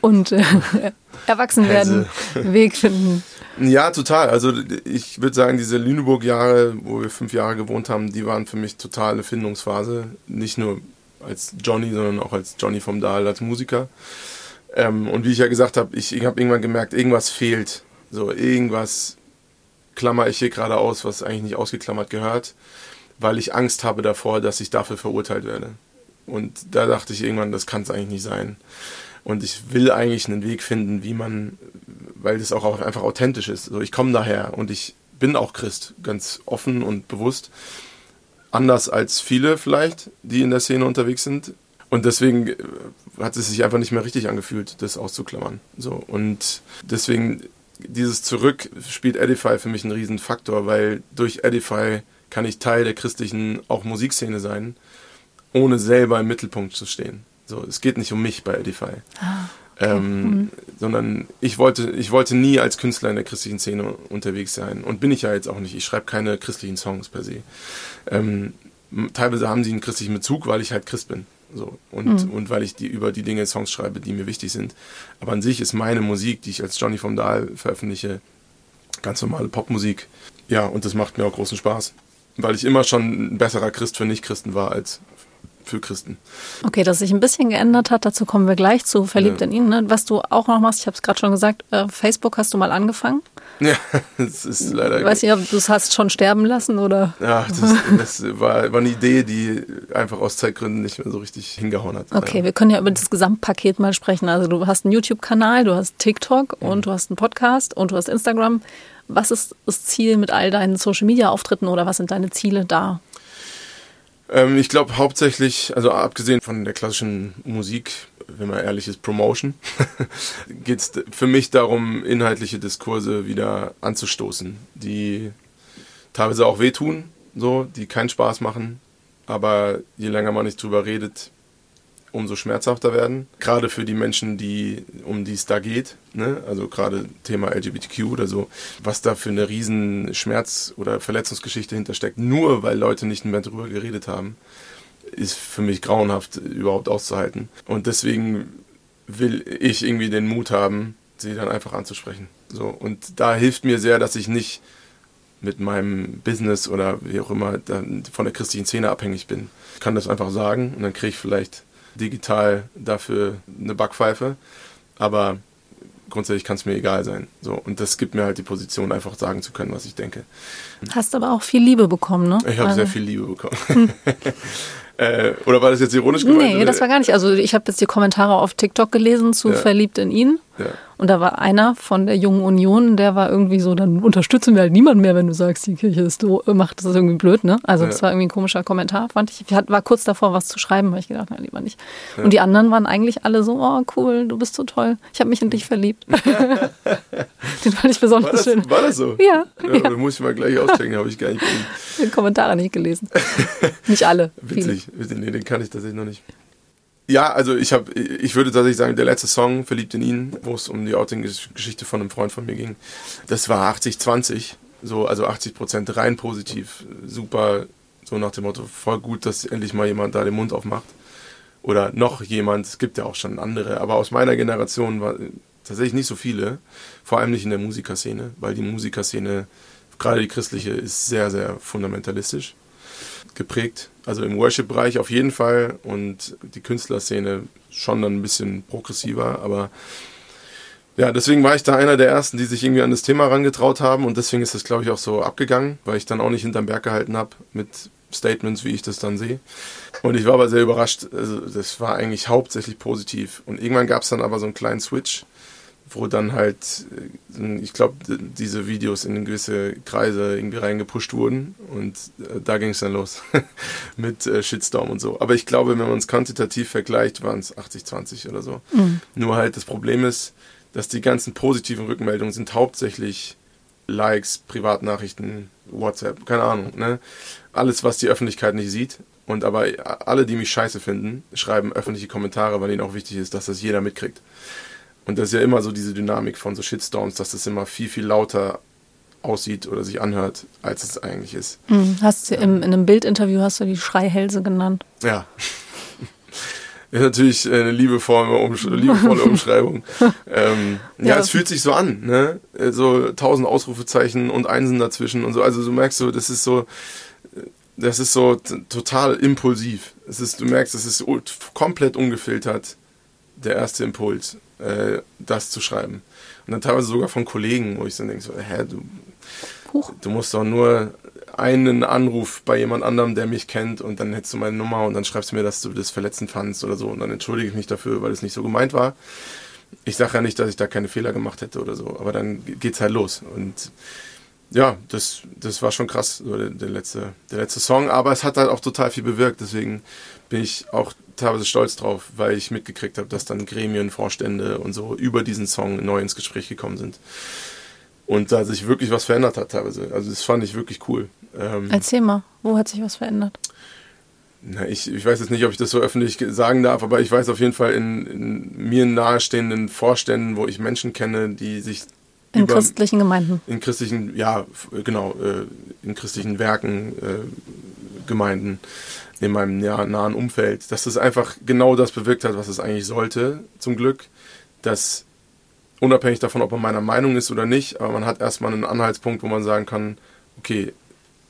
und äh, Erwachsenwerden, Weg finden. Ja, total. Also ich würde sagen, diese Lüneburg-Jahre, wo wir fünf Jahre gewohnt haben, die waren für mich total eine Findungsphase. Nicht nur als Johnny, sondern auch als Johnny vom Dahl, als Musiker. Ähm, und wie ich ja gesagt habe, ich, ich habe irgendwann gemerkt, irgendwas fehlt. So, irgendwas klammer ich hier gerade aus, was eigentlich nicht ausgeklammert gehört, weil ich Angst habe davor, dass ich dafür verurteilt werde. Und da dachte ich irgendwann, das kann es eigentlich nicht sein. Und ich will eigentlich einen Weg finden, wie man, weil das auch, einfach authentisch ist. So, ich komme daher und ich bin auch Christ, ganz offen und bewusst. Anders als viele vielleicht, die in der Szene unterwegs sind. Und deswegen äh, hat es sich einfach nicht mehr richtig angefühlt, das auszuklammern. So, und deswegen, dieses Zurück spielt Edify für mich einen riesen Faktor, weil durch Edify kann ich Teil der christlichen auch Musikszene sein, ohne selber im Mittelpunkt zu stehen. So, es geht nicht um mich bei Edify. Ähm, sondern ich wollte, ich wollte nie als Künstler in der christlichen Szene unterwegs sein. Und bin ich ja jetzt auch nicht. Ich schreibe keine christlichen Songs per se. Ähm, teilweise haben sie einen christlichen Bezug, weil ich halt Christ bin. So. Und, und weil ich die über die Dinge Songs schreibe, die mir wichtig sind. Aber an sich ist meine Musik, die ich als Johnny vom Dahl veröffentliche, ganz normale Popmusik. Ja, und das macht mir auch großen Spaß. Weil ich immer schon ein besserer Christ für Nicht-Christen war als für Christen. Okay, dass sich ein bisschen geändert hat, dazu kommen wir gleich zu Verliebt Ja. in ihn. Ne? Was du auch noch machst, ich habe es gerade schon gesagt, äh, Facebook hast du mal angefangen. Ja, das ist leider. Ich weiß nicht, ob du es hast schon sterben lassen oder. Ja, das, das war, war eine Idee, die einfach aus Zeitgründen nicht mehr so richtig hingehauen hat. Okay, wir können ja über das Gesamtpaket mal sprechen. Also du hast einen YouTube-Kanal, du hast TikTok und du hast einen Podcast und du hast Instagram. Was ist das Ziel mit all deinen Social-Media-Auftritten oder was sind deine Ziele da? Ähm, ich glaube hauptsächlich, also abgesehen von der klassischen Musik, wenn man ehrlich ist, Promotion, geht es für mich darum, inhaltliche Diskurse wieder anzustoßen, die teilweise auch wehtun, so, die keinen Spaß machen, aber je länger man nicht drüber redet, umso schmerzhafter werden. Gerade für die Menschen, die, um die es da geht, ne? also gerade Thema LGBTQ oder so, was da für eine riesen Schmerz- oder Verletzungsgeschichte hintersteckt, nur weil Leute nicht mehr drüber geredet haben, ist für mich grauenhaft überhaupt auszuhalten. Und deswegen will ich irgendwie den Mut haben, sie dann einfach anzusprechen. So, und da hilft mir sehr, dass ich nicht mit meinem Business oder wie auch immer von der christlichen Szene abhängig bin. Ich kann das einfach sagen und dann kriege ich vielleicht digital dafür eine Backpfeife, aber grundsätzlich kann es mir egal sein. So, und das gibt mir halt die Position, einfach sagen zu können, was ich denke. Hast aber auch viel Liebe bekommen, ne? Ich habe also, sehr viel Liebe bekommen. äh, oder war das jetzt ironisch gemeint? Nee, das war gar nicht. Also ich habe jetzt die Kommentare auf TikTok gelesen zu Ja. Verliebt in ihn. Ja. Und da war einer von der Jungen Union, der war irgendwie so, dann unterstützen wir halt niemanden mehr, wenn du sagst, die Kirche ist do macht das ist irgendwie blöd, ne? Also Ja. das war irgendwie ein komischer Kommentar, fand ich. Ich war kurz davor, was zu schreiben, weil ich gedacht, nein, lieber nicht. Und die anderen waren eigentlich alle so, oh cool, du bist so toll. Ich habe mich in dich verliebt. Den fand ich War besonders das, schön. war das so? Ja, ja. ja. Da muss ich mal gleich auschecken, habe ich gar nicht gesehen. Die Kommentare nicht gelesen. nicht alle. Viele. Witzig. Nee, den kann ich tatsächlich noch nicht. Ja, also ich habe, ich würde tatsächlich sagen, der letzte Song, Verliebt in ihn, wo es um die Outing-Geschichte von einem Freund von mir ging, das war 80-20. So, also 80 Prozent rein positiv. Super, so nach dem Motto, voll gut, dass endlich mal jemand da den Mund aufmacht. Oder noch jemand, es gibt ja auch schon andere, aber aus meiner Generation war tatsächlich nicht so viele, vor allem nicht in der Musikerszene, weil die Musikerszene, gerade die christliche, ist sehr, sehr fundamentalistisch geprägt. Also im Worship-Bereich auf jeden Fall und die Künstlerszene schon dann ein bisschen progressiver, aber ja, deswegen war ich da einer der ersten, die sich irgendwie an das Thema herangetraut haben und deswegen ist das, glaube ich, auch so abgegangen, weil ich dann auch nicht hinterm Berg gehalten habe mit Statements, wie ich das dann sehe. Und ich war aber sehr überrascht. Also das war eigentlich hauptsächlich positiv. Und irgendwann gab es dann aber so einen kleinen Switch, wo dann halt, äh, ich glaube, diese Videos in gewisse Kreise irgendwie reingepusht wurden und äh, da ging es dann los mit äh, Shitstorm und so. Aber ich glaube, wenn man es quantitativ vergleicht, waren es 80-20 oder so. Mhm. Nur halt das Problem ist, dass die ganzen positiven Rückmeldungen sind hauptsächlich Likes, Privatnachrichten, WhatsApp, keine Ahnung, ne? Alles, was die Öffentlichkeit nicht sieht. Und aber alle, die mich scheiße finden, schreiben öffentliche Kommentare, weil ihnen auch wichtig ist, dass das jeder mitkriegt. Und das ist ja immer so diese Dynamik von so Shitstorms, dass das immer viel, viel lauter aussieht oder sich anhört, als es eigentlich ist. Mhm. Hast du ja. im, in einem Bildinterview hast du die Schreihälse genannt. Ja. ist natürlich eine liebevolle, Umsch liebevolle Umschreibung. ähm, ja, ja, es fühlt sich so an, ne? So tausend Ausrufezeichen und Einsen dazwischen und so. Also du merkst so, das ist so, das ist so total impulsiv. Es ist, du merkst, es ist komplett ungefiltert der erste Impuls äh, das zu schreiben. Und dann teilweise sogar von Kollegen, wo ich dann denke, so, hä, du, du musst doch nur einen Anruf bei jemand anderem, der mich kennt, und dann hättest du meine Nummer und dann schreibst du mir, dass du das verletzend fandst oder so. Und dann entschuldige ich mich dafür, weil es nicht so gemeint war. Ich sage ja nicht, dass ich da keine Fehler gemacht hätte oder so, aber dann geht's halt los. Und ja, das, das war schon krass, so der, der, letzte, der letzte Song, aber es hat halt auch total viel bewirkt, deswegen bin ich auch teilweise stolz drauf, weil ich mitgekriegt habe, dass dann Gremien, Vorstände und so über diesen Song neu ins Gespräch gekommen sind. Und da sich wirklich was verändert hat teilweise. Also das fand ich wirklich cool. Ähm, Erzähl mal, wo hat sich was verändert? Na, ich, ich weiß jetzt nicht, ob ich das so öffentlich sagen darf, aber ich weiß auf jeden Fall in, in mir nahestehenden Vorständen, wo ich Menschen kenne, die sich in über, christlichen Gemeinden. In christlichen, ja, genau, äh, in christlichen Werken, äh, Gemeinden in meinem nahen Umfeld, dass das einfach genau das bewirkt hat, was es eigentlich sollte, zum Glück. Dass unabhängig davon, ob man meiner Meinung ist oder nicht, aber man hat erstmal einen Anhaltspunkt, wo man sagen kann, okay,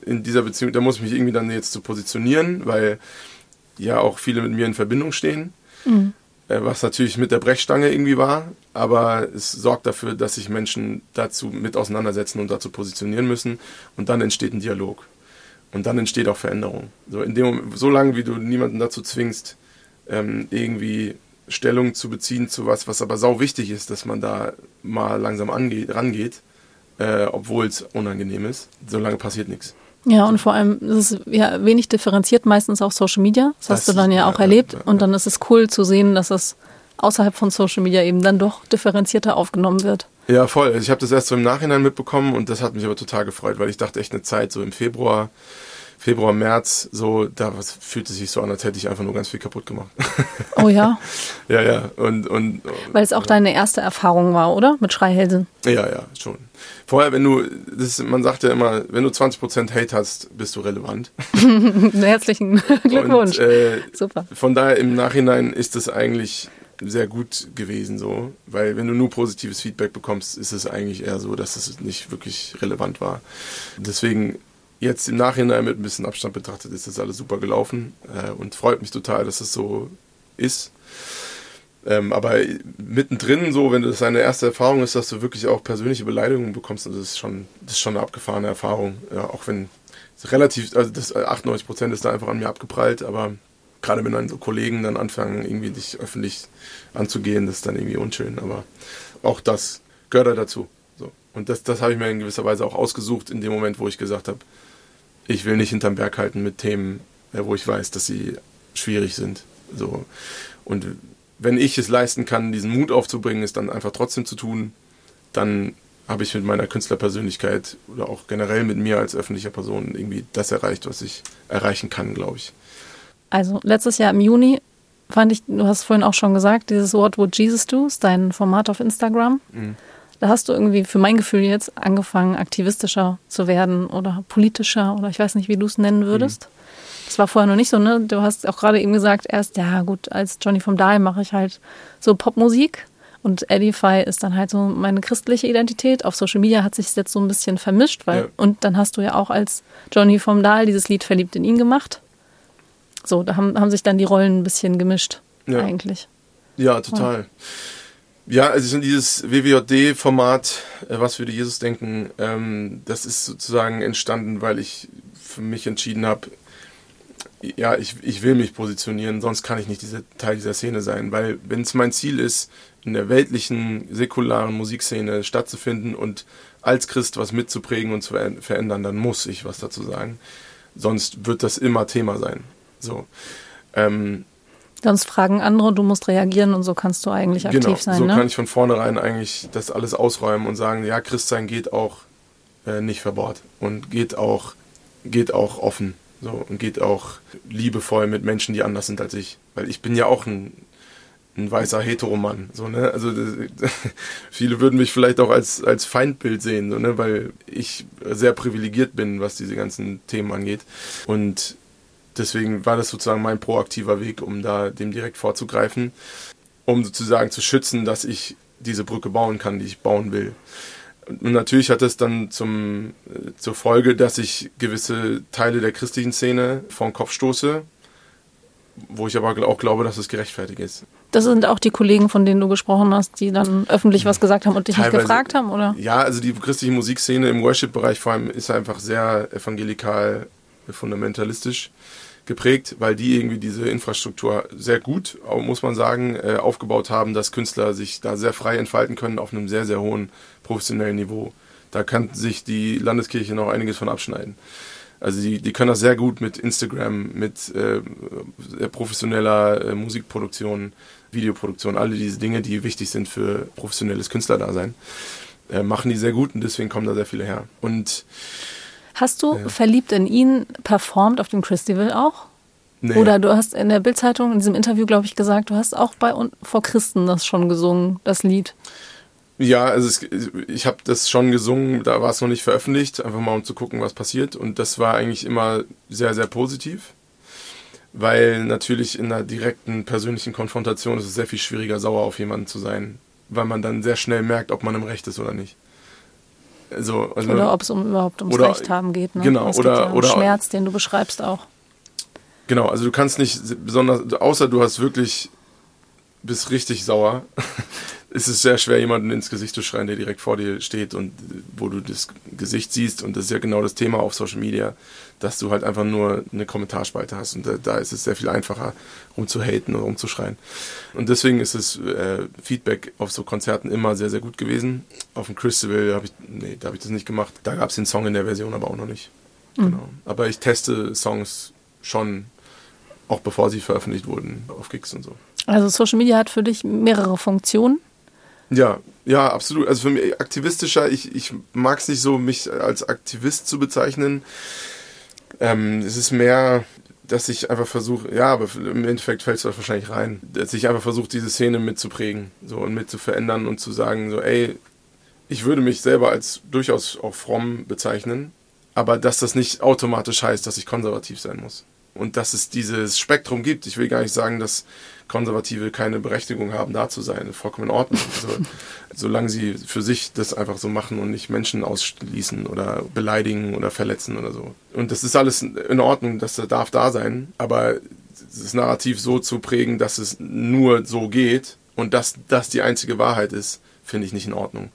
in dieser Beziehung, da muss ich mich irgendwie dann jetzt zu positionieren, weil ja auch viele mit mir in Verbindung stehen. Mhm. Äh, was natürlich mit der Brechstange irgendwie war, aber es sorgt dafür, dass sich Menschen dazu mit auseinandersetzen und dazu positionieren müssen und dann entsteht ein Dialog. Und dann entsteht auch Veränderung. So, in dem Moment, so lange, wie du niemanden dazu zwingst, ähm, irgendwie Stellung zu beziehen zu was, was aber sau wichtig ist, dass man da mal langsam angeht, rangeht, äh, obwohl es unangenehm ist, solange passiert nichts. Ja, und vor allem ist es ja wenig differenziert, meistens auch Social Media. Das, das hast du dann ja, ja auch erlebt. Ja, ja, und dann ist es cool zu sehen, dass es außerhalb von Social Media eben dann doch differenzierter aufgenommen wird. Ja, voll. Also ich habe das erst so im Nachhinein mitbekommen und das hat mich aber total gefreut, weil ich dachte echt eine Zeit so im Februar, Februar, März, so, da fühlte sich so an, als hätte ich einfach nur ganz viel kaputt gemacht. Oh ja. ja, ja. Und, und, Weil es auch deine erste Erfahrung war, oder? Mit Schreihälsen. Ja, ja, schon. Vorher, wenn du, das man sagt ja immer, wenn du 20% Hate hast, bist du relevant. Herzlichen Glückwunsch. Und, äh, Super. Von daher im Nachhinein ist es eigentlich sehr gut gewesen, so, weil wenn du nur positives Feedback bekommst, ist es eigentlich eher so, dass es nicht wirklich relevant war. Deswegen jetzt im Nachhinein mit ein bisschen Abstand betrachtet, ist das alles super gelaufen äh, und freut mich total, dass es so ist. Ähm, aber mittendrin, so, wenn das deine erste Erfahrung ist, dass du wirklich auch persönliche Beleidigungen bekommst, das ist schon, das ist schon eine abgefahrene Erfahrung. Ja, auch wenn relativ, also das 98 Prozent ist da einfach an mir abgeprallt, aber gerade wenn dann so Kollegen dann anfangen, irgendwie dich öffentlich anzugehen, das ist dann irgendwie unschön. Aber auch das gehört da dazu. So. Und das, das habe ich mir in gewisser Weise auch ausgesucht in dem Moment, wo ich gesagt habe, ich will nicht hinterm Berg halten mit Themen, wo ich weiß, dass sie schwierig sind. So. Und wenn ich es leisten kann, diesen Mut aufzubringen, es dann einfach trotzdem zu tun, dann habe ich mit meiner Künstlerpersönlichkeit oder auch generell mit mir als öffentlicher Person irgendwie das erreicht, was ich erreichen kann, glaube ich. Also letztes Jahr im Juni fand ich, du hast vorhin auch schon gesagt, dieses What Would Jesus Do ist dein Format auf Instagram. Mhm. Da hast du irgendwie für mein Gefühl jetzt angefangen, aktivistischer zu werden oder politischer oder ich weiß nicht, wie du es nennen würdest. Mhm. Das war vorher noch nicht so, ne? Du hast auch gerade eben gesagt, erst, ja gut, als Johnny vom Dahl mache ich halt so Popmusik. Und Edify ist dann halt so meine christliche Identität. Auf Social Media hat sich jetzt so ein bisschen vermischt, weil, ja. und dann hast du ja auch als Johnny vom Dahl dieses Lied Verliebt in ihn gemacht. So, da haben, haben sich dann die Rollen ein bisschen gemischt, ja. eigentlich. Ja, total. Ja, also in dieses WWJD-Format, äh, was würde Jesus denken, ähm, das ist sozusagen entstanden, weil ich für mich entschieden habe, ja, ich, ich will mich positionieren, sonst kann ich nicht dieser Teil dieser Szene sein. Weil wenn es mein Ziel ist, in der weltlichen, säkularen Musikszene stattzufinden und als Christ was mitzuprägen und zu verändern, dann muss ich was dazu sagen. Sonst wird das immer Thema sein. So. Ähm, Sonst fragen andere, du musst reagieren und so kannst du eigentlich aktiv genau, sein. So ne? kann ich von vornherein eigentlich das alles ausräumen und sagen, ja, Christsein geht auch äh, nicht verbohrt und geht auch, geht auch offen. So, und geht auch liebevoll mit Menschen, die anders sind als ich. Weil ich bin ja auch ein, ein weißer Heteromann. So, ne? Also das, viele würden mich vielleicht auch als, als Feindbild sehen, so, ne? weil ich sehr privilegiert bin, was diese ganzen Themen angeht. Und deswegen war das sozusagen mein proaktiver Weg, um da dem direkt vorzugreifen, um sozusagen zu schützen, dass ich diese Brücke bauen kann, die ich bauen will. Und natürlich hat das dann zum, äh, zur Folge, dass ich gewisse Teile der christlichen Szene vor den Kopf stoße, wo ich aber auch glaube, dass es gerechtfertigt ist. Das sind auch die Kollegen, von denen du gesprochen hast, die dann öffentlich was gesagt haben und dich Teilweise, nicht gefragt haben, oder? Ja, also die christliche Musikszene im Worship-Bereich vor allem ist einfach sehr evangelikal, fundamentalistisch geprägt, weil die irgendwie diese Infrastruktur sehr gut, muss man sagen, äh, aufgebaut haben, dass Künstler sich da sehr frei entfalten können auf einem sehr, sehr hohen professionellen Niveau. Da kann sich die Landeskirche noch einiges von abschneiden. Also die, die können das sehr gut mit Instagram, mit äh, professioneller äh, Musikproduktion, Videoproduktion, alle diese Dinge, die wichtig sind für professionelles Künstlerdasein, äh, machen die sehr gut und deswegen kommen da sehr viele her. Und Hast du ja. verliebt in ihn performt auf dem Festival auch? nee, Oder du hast in der Bildzeitung in diesem Interview, glaube ich, gesagt, du hast auch bei und vor Christen das schon gesungen, das Lied. Ja, also es, ich habe das schon gesungen, da war es noch nicht veröffentlicht, einfach mal um zu gucken, was passiert. Und das war eigentlich immer sehr, sehr positiv, weil natürlich in einer direkten persönlichen Konfrontation ist es sehr viel schwieriger, sauer auf jemanden zu sein, weil man dann sehr schnell merkt, ob man im Recht ist oder nicht. Also, also Oder ob es um, überhaupt ums Oder- Recht haben geht. Ne? genau, Es oder- ja oder- Schmerz, den du beschreibst auch. Genau, also du kannst nicht besonders, außer du hast wirklich, bist richtig sauer, ist es sehr schwer, jemanden ins Gesicht zu schreien, der direkt vor dir steht und wo du das Gesicht siehst. Und das ist ja genau das Thema auf Social Media, dass du halt einfach nur eine Kommentarspalte hast. Und da, da ist es sehr viel einfacher, rumzuhaten und rumzuschreien. Und deswegen ist das äh, Feedback auf so Konzerten immer sehr, sehr gut gewesen. Auf dem Festival habe ich, nee, da habe ich das nicht gemacht. Da gab es den Song in der Version aber auch noch nicht. Genau. Aber ich teste Songs schon auch bevor sie veröffentlicht wurden auf Gigs und so. Also Social Media hat für dich mehrere Funktionen. Ja, ja, absolut. Also für mich aktivistischer, ich, ich mag es nicht so, mich als Aktivist zu bezeichnen. Ähm, es ist mehr, dass ich einfach versuche, ja, aber im Endeffekt fällt es wahrscheinlich rein, dass ich einfach versuche, diese Szene mitzuprägen so, und mit zu verändern und zu sagen, so, ey, ich würde mich selber als durchaus auch fromm bezeichnen, aber dass das nicht automatisch heißt, dass ich konservativ sein muss. Und dass es dieses Spektrum gibt. Ich will gar nicht sagen, dass Konservative keine Berechtigung haben, da zu sein. Vollkommen in Ordnung. Also, solange sie für sich das einfach so machen und nicht Menschen ausschließen oder beleidigen oder verletzen oder so. Und das ist alles in Ordnung, das darf da sein. Aber das Narrativ so zu prägen, dass es nur so geht und dass das die einzige Wahrheit ist, finde ich nicht in Ordnung.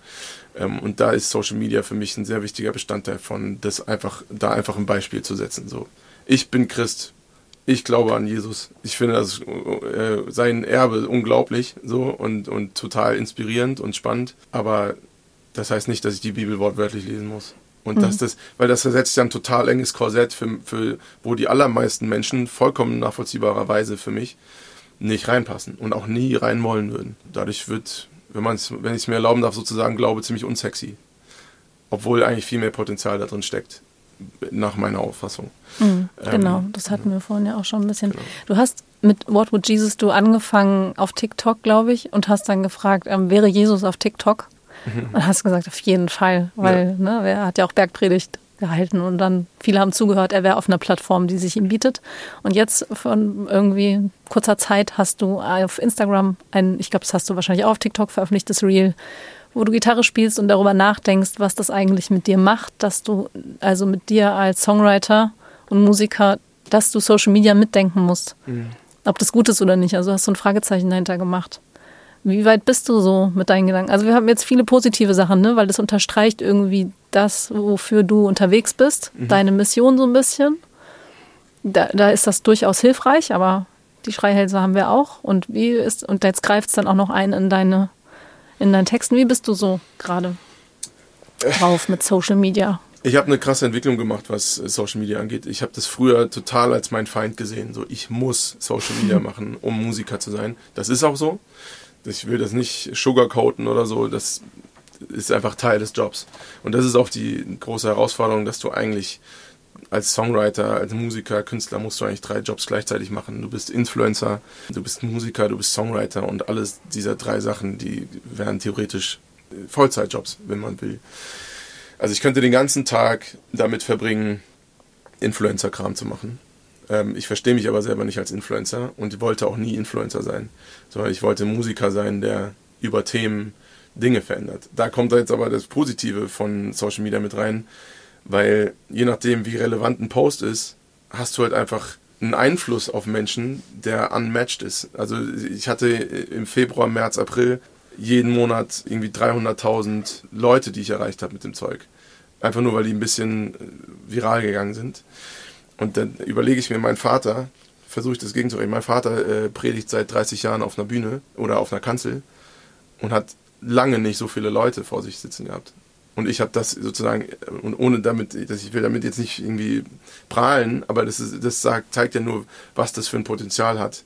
Ähm, und da ist Social Media für mich ein sehr wichtiger Bestandteil von, das einfach, da einfach ein Beispiel zu setzen. So, ich bin Christ. Ich glaube an Jesus. Ich finde das äh, sein Erbe unglaublich so und, und total inspirierend und spannend. Aber das heißt nicht, dass ich die Bibel wortwörtlich lesen muss. Und dass das, weil das versetzt ja ein total enges Korsett, für, für, wo die allermeisten Menschen vollkommen nachvollziehbarerweise für mich nicht reinpassen und auch nie rein wollen würden. Dadurch wird, wenn man es, wenn ich es mir erlauben darf, sozusagen Glaube ziemlich unsexy. Obwohl eigentlich viel mehr Potenzial da drin steckt, nach meiner Auffassung. Mhm, Ähm, genau, das hatten wir vorhin ja auch schon ein bisschen. Du hast mit What Would Jesus Do angefangen auf TikTok, glaube ich, und hast dann gefragt, ähm, wäre Jesus auf TikTok? Und hast gesagt, auf jeden Fall, weil ne, er hat ja auch Bergpredigt gehalten und dann viele haben zugehört, er wäre auf einer Plattform, die sich ihm bietet. Und jetzt von irgendwie kurzer Zeit hast du auf Instagram ein, ich glaube, das hast du wahrscheinlich auch auf TikTok veröffentlichtes Reel, wo du Gitarre spielst und darüber nachdenkst, was das eigentlich mit dir macht, dass du also mit dir als Songwriter und Musiker, dass du Social Media mitdenken musst. Ob das gut ist oder nicht. Also hast du ein Fragezeichen dahinter gemacht. Wie weit bist du so mit deinen Gedanken? Also wir haben jetzt viele positive Sachen, ne? weil das unterstreicht irgendwie das, wofür du unterwegs bist, deine Mission so ein bisschen. Da, da ist das durchaus hilfreich, aber die Schreihälse haben wir auch. Und wie ist, und jetzt greift es dann auch noch ein in deine, in deinen Texten. Wie bist du so gerade drauf mit Social Media? Ich habe eine krasse Entwicklung gemacht, was Social Media angeht. Ich habe das früher total als mein Feind gesehen. So, ich muss Social Media machen, um Musiker zu sein. Das ist auch so. Ich will das nicht sugarcoaten oder so. Das ist einfach Teil des Jobs. Und das ist auch die große Herausforderung, dass du eigentlich als Songwriter, als Musiker, Künstler musst du eigentlich drei Jobs gleichzeitig machen. Du bist Influencer, du bist Musiker, du bist Songwriter und alles dieser drei Sachen, die wären theoretisch Vollzeitjobs, wenn man will. Also ich könnte den ganzen Tag damit verbringen, Influencer-Kram zu machen. Ähm, ich verstehe mich aber selber nicht als Influencer und wollte auch nie Influencer sein, sondern ich wollte Musiker sein, der über Themen Dinge verändert. Da kommt jetzt aber das Positive von Social Media mit rein, weil je nachdem, wie relevant ein Post ist, hast du halt einfach einen Einfluss auf Menschen, der unmatched ist. Also ich hatte im Februar, März, April jeden Monat irgendwie 300.000 Leute, die ich erreicht habe mit dem Zeug. Einfach nur, weil die ein bisschen äh, viral gegangen sind. Und dann überlege ich mir, mein Vater, versuche ich das gegenzurechnen, mein Vater äh, predigt seit 30 Jahren auf einer Bühne oder auf einer Kanzel und hat lange nicht so viele Leute vor sich sitzen gehabt. Und ich habe das sozusagen, und ohne damit, ich will damit jetzt nicht irgendwie prahlen, aber das, ist, das sagt, zeigt ja nur, was das für ein Potenzial hat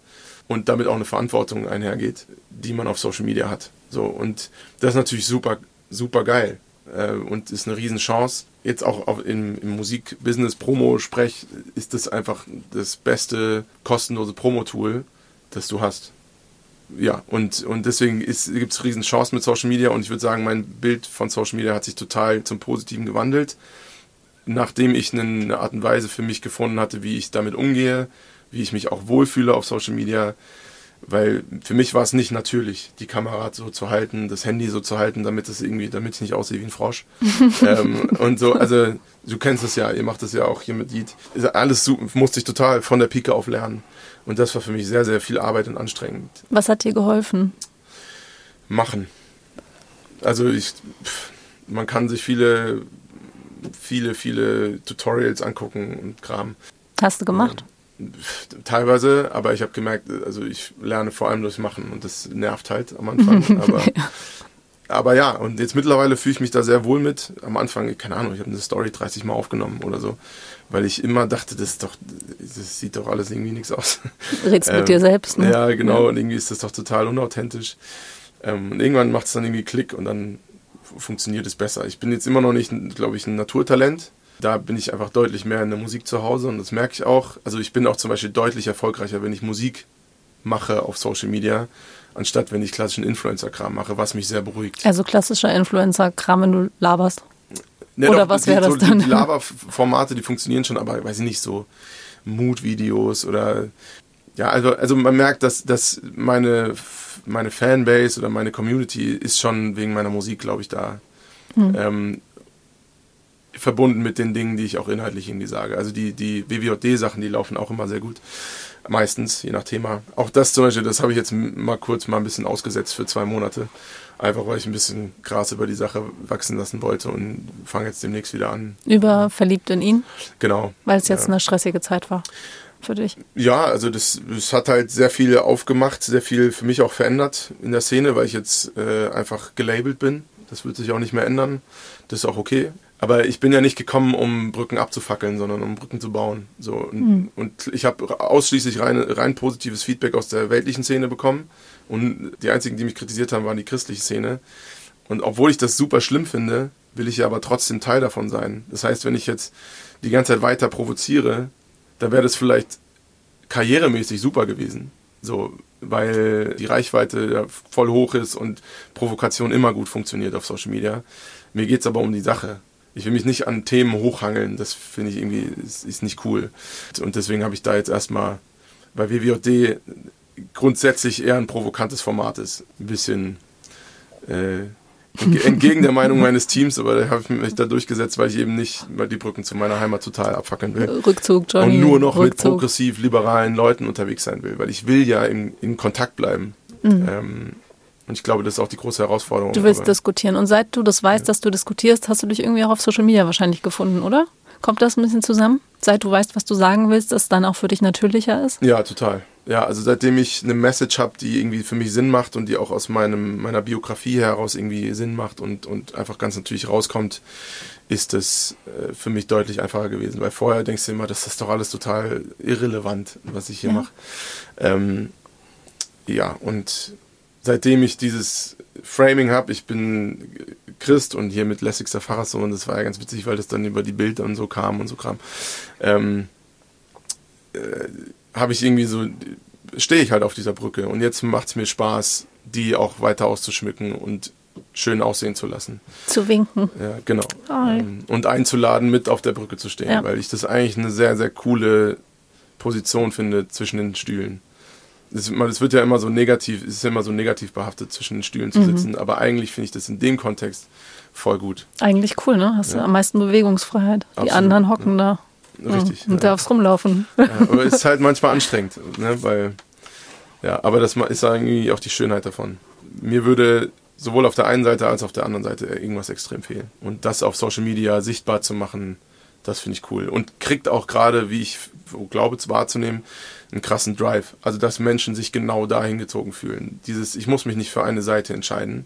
und damit auch eine Verantwortung einhergeht, die man auf Social Media hat. So, und das ist natürlich super, super geil äh, und ist eine Riesenchance. Jetzt auch im, im Musikbusiness Promo-Sprech ist das einfach das beste kostenlose Promo-Tool, das du hast ja, und, und deswegen gibt es riesen Chancen mit Social Media und ich würde sagen, mein Bild von Social Media hat sich total zum Positiven gewandelt, nachdem ich eine Art und Weise für mich gefunden hatte, wie ich damit umgehe, wie ich mich auch wohlfühle auf Social Media, weil für mich war es nicht natürlich, die Kamera so zu halten, das Handy so zu halten, damit es irgendwie, damit ich nicht aussehe wie ein Frosch. ähm, und so, also du kennst es ja, ihr macht es ja auch hier mit Lied. Alles musste ich total von der Pike auf lernen. Und das war für mich sehr, sehr viel Arbeit und anstrengend. Was hat dir geholfen? Machen. Also ich, man kann sich viele, viele, viele Tutorials angucken und Kram. Hast du gemacht? Teilweise, aber ich habe gemerkt, also ich lerne vor allem durchs Machen und das nervt halt am Anfang. Aber ja aber ja, und jetzt mittlerweile fühle ich mich da sehr wohl mit. Am Anfang, keine Ahnung, ich habe eine Story 30 Mal aufgenommen oder so, weil ich immer dachte, das ist doch, das sieht doch alles irgendwie nichts aus. Redst ähm, mit dir selbst, ne? Ja, genau, ja. und irgendwie ist das doch total unauthentisch. Ähm, und irgendwann macht es dann irgendwie Klick und dann funktioniert es besser. Ich bin jetzt immer noch nicht, glaube ich, ein Naturtalent. Da bin ich einfach deutlich mehr in der Musik zu Hause und das merke ich auch. Also ich bin auch zum Beispiel deutlich erfolgreicher, wenn ich Musik mache auf Social Media, anstatt wenn ich klassischen Influencer-Kram mache, was mich sehr beruhigt. Also klassischer Influencer-Kram, wenn du laberst? Ne, Oder doch, was wäre das dann? Die, die Laber-Formate, die funktionieren schon, aber weiß ich nicht, so Mood-Videos oder ja, also, also man merkt, dass, dass meine, meine Fanbase oder meine Community ist schon wegen meiner Musik, glaube ich, da. Hm. Ähm, verbunden mit den Dingen, die ich auch inhaltlich irgendwie sage. Also die, die WWJD-Sachen, die laufen auch immer sehr gut. Meistens, je nach Thema. Auch das zum Beispiel, das habe ich jetzt mal kurz mal ein bisschen ausgesetzt für zwei Monate. Einfach weil ich ein bisschen Gras über die Sache wachsen lassen wollte und fange jetzt demnächst wieder an. Über verliebt in ihn? Genau. Weil es jetzt ja. eine stressige Zeit war für dich. Ja, also das, das hat halt sehr viel aufgemacht, sehr viel für mich auch verändert in der Szene, weil ich jetzt äh, einfach gelabelt bin. Das wird sich auch nicht mehr ändern. Das ist auch okay. Aber ich bin ja nicht gekommen, um Brücken abzufackeln, sondern um Brücken zu bauen. So und, mhm. und ich habe ausschließlich rein, rein positives Feedback aus der weltlichen Szene bekommen. Und die einzigen, die mich kritisiert haben, waren die christliche Szene. Und obwohl ich das super schlimm finde, will ich ja aber trotzdem Teil davon sein. Das heißt, wenn ich jetzt die ganze Zeit weiter provoziere, dann wäre das vielleicht karrieremäßig super gewesen. So, weil die Reichweite voll hoch ist und Provokation immer gut funktioniert auf Social Media. Mir geht es aber um die Sache ich will mich nicht an Themen hochhangeln, das finde ich irgendwie, ist, ist, nicht cool. Und deswegen habe ich da jetzt erstmal, weil WWJD grundsätzlich eher ein provokantes Format ist, ein bisschen äh, entgegen der Meinung meines Teams, aber da habe ich mich da durchgesetzt, weil ich eben nicht mal die Brücken zu meiner Heimat total abfackeln will. Rückzug, Johnny. Und nur noch Rückzug. mit progressiv-liberalen Leuten unterwegs sein will, weil ich will ja in, in Kontakt bleiben. Mhm. Ähm, und ich glaube, das ist auch die große Herausforderung. Du willst diskutieren. Und seit du das weißt, ja. dass du diskutierst, hast du dich irgendwie auch auf Social Media wahrscheinlich gefunden, oder? Kommt das ein bisschen zusammen? Seit du weißt, was du sagen willst, dass es dann auch für dich natürlicher ist? Ja, total. Ja, also seitdem ich eine Message habe, die irgendwie für mich Sinn macht und die auch aus meinem, meiner Biografie heraus irgendwie Sinn macht und, und einfach ganz natürlich rauskommt, ist es äh, für mich deutlich einfacher gewesen. Weil vorher denkst du immer, das ist doch alles total irrelevant, was ich hier ja. mache. Ähm, ja, und seitdem ich dieses Framing habe, ich bin Christ und hier mit lässigster Pfarrerssohn, das war ja ganz witzig, weil das dann über die Bilder und so kam und so kam. Ähm, äh, habe ich irgendwie so, stehe ich halt auf dieser Brücke und jetzt macht es mir Spaß, die auch weiter auszuschmücken und schön aussehen zu lassen. Zu winken. Ja, genau. Oh. Und einzuladen, mit auf der Brücke zu stehen, ja. weil ich das eigentlich eine sehr, sehr coole Position finde zwischen den Stühlen. Es wird ja immer so negativ, es ist immer so negativ behaftet, zwischen den Stühlen zu mhm. sitzen, aber eigentlich finde ich das in dem Kontext voll gut. Eigentlich cool, ne? Hast ja. du am meisten Bewegungsfreiheit. Absolut. Die anderen hocken ja. da. Richtig. Ja, und darfst rumlaufen. Ja, aber es ist halt manchmal anstrengend, ne? weil, ja, aber das ist irgendwie auch die Schönheit davon. Mir würde sowohl auf der einen Seite als auch auf der anderen Seite irgendwas extrem fehlen. Und das auf Social Media sichtbar zu machen, das finde ich cool. Und kriegt auch gerade, wie ich glaube es wahrzunehmen, einen krassen Drive. Also, dass Menschen sich genau dahin gezogen fühlen. Dieses, ich muss mich nicht für eine Seite entscheiden,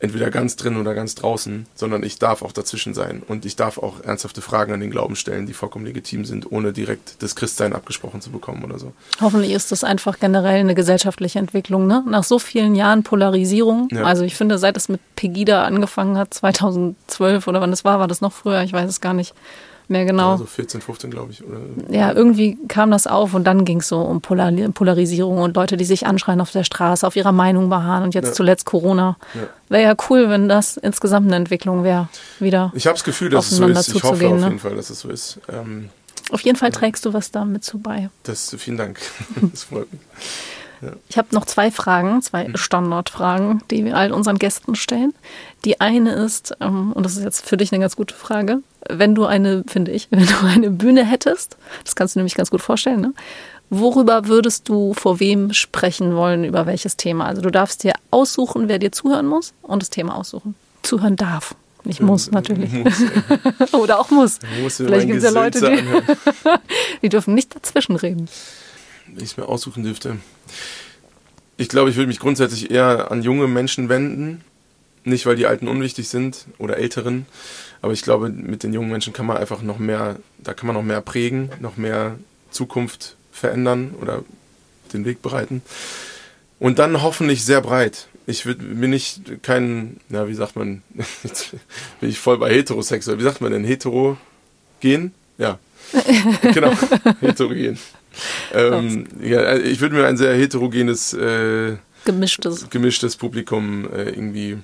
entweder ganz drin oder ganz draußen, sondern ich darf auch dazwischen sein und ich darf auch ernsthafte Fragen an den Glauben stellen, die vollkommen legitim sind, ohne direkt das Christsein abgesprochen zu bekommen oder so. Hoffentlich ist das einfach generell eine gesellschaftliche Entwicklung, ne? Nach so vielen Jahren Polarisierung, ja. also ich finde, seit es mit Pegida angefangen hat, 2012 oder wann das war, war das noch früher, ich weiß es gar nicht mehr genau. Also 14, 15, glaube ich. Oder? Ja, irgendwie kam das auf und dann ging es so um Polar Polarisierung und Leute, die sich anschreien auf der Straße, auf ihrer Meinung beharren und jetzt ja. zuletzt Corona. Ja. Wäre ja cool, wenn das insgesamt eine Entwicklung wäre, wieder. Ich habe das Gefühl, dass es so ist. Ich hoffe auf ne? jeden Fall, dass es so ist. Ähm, auf jeden Fall trägst du was damit zu bei. Das, vielen Dank. das freut mich. Ich habe noch zwei Fragen, zwei mhm. Standardfragen, die wir all unseren Gästen stellen. Die eine ist, ähm, und das ist jetzt für dich eine ganz gute Frage, wenn du eine, finde ich, wenn du eine Bühne hättest, das kannst du nämlich ganz gut vorstellen, ne? worüber würdest du vor wem sprechen wollen, über welches Thema? Also du darfst dir aussuchen, wer dir zuhören muss und das Thema aussuchen. Zuhören darf. Nicht muss, natürlich. Muss, Oder auch muss. muss Vielleicht gibt es ja Leute, die, die dürfen nicht dazwischen reden wenn ich es mir aussuchen dürfte. Ich glaube, ich würde mich grundsätzlich eher an junge Menschen wenden. Nicht, weil die Alten unwichtig sind oder Älteren, aber ich glaube, mit den jungen Menschen kann man einfach noch mehr, da kann man noch mehr prägen, noch mehr Zukunft verändern oder den Weg bereiten. Und dann hoffentlich sehr breit. Ich bin nicht kein, na, wie sagt man, jetzt bin ich voll bei heterosexuell. Wie sagt man denn? Heterogen? Ja. genau. Heterogen. Ähm, ja, äh, ich würde mir ein sehr heterogenes, äh, gemischtes. gemischtes Publikum äh, irgendwie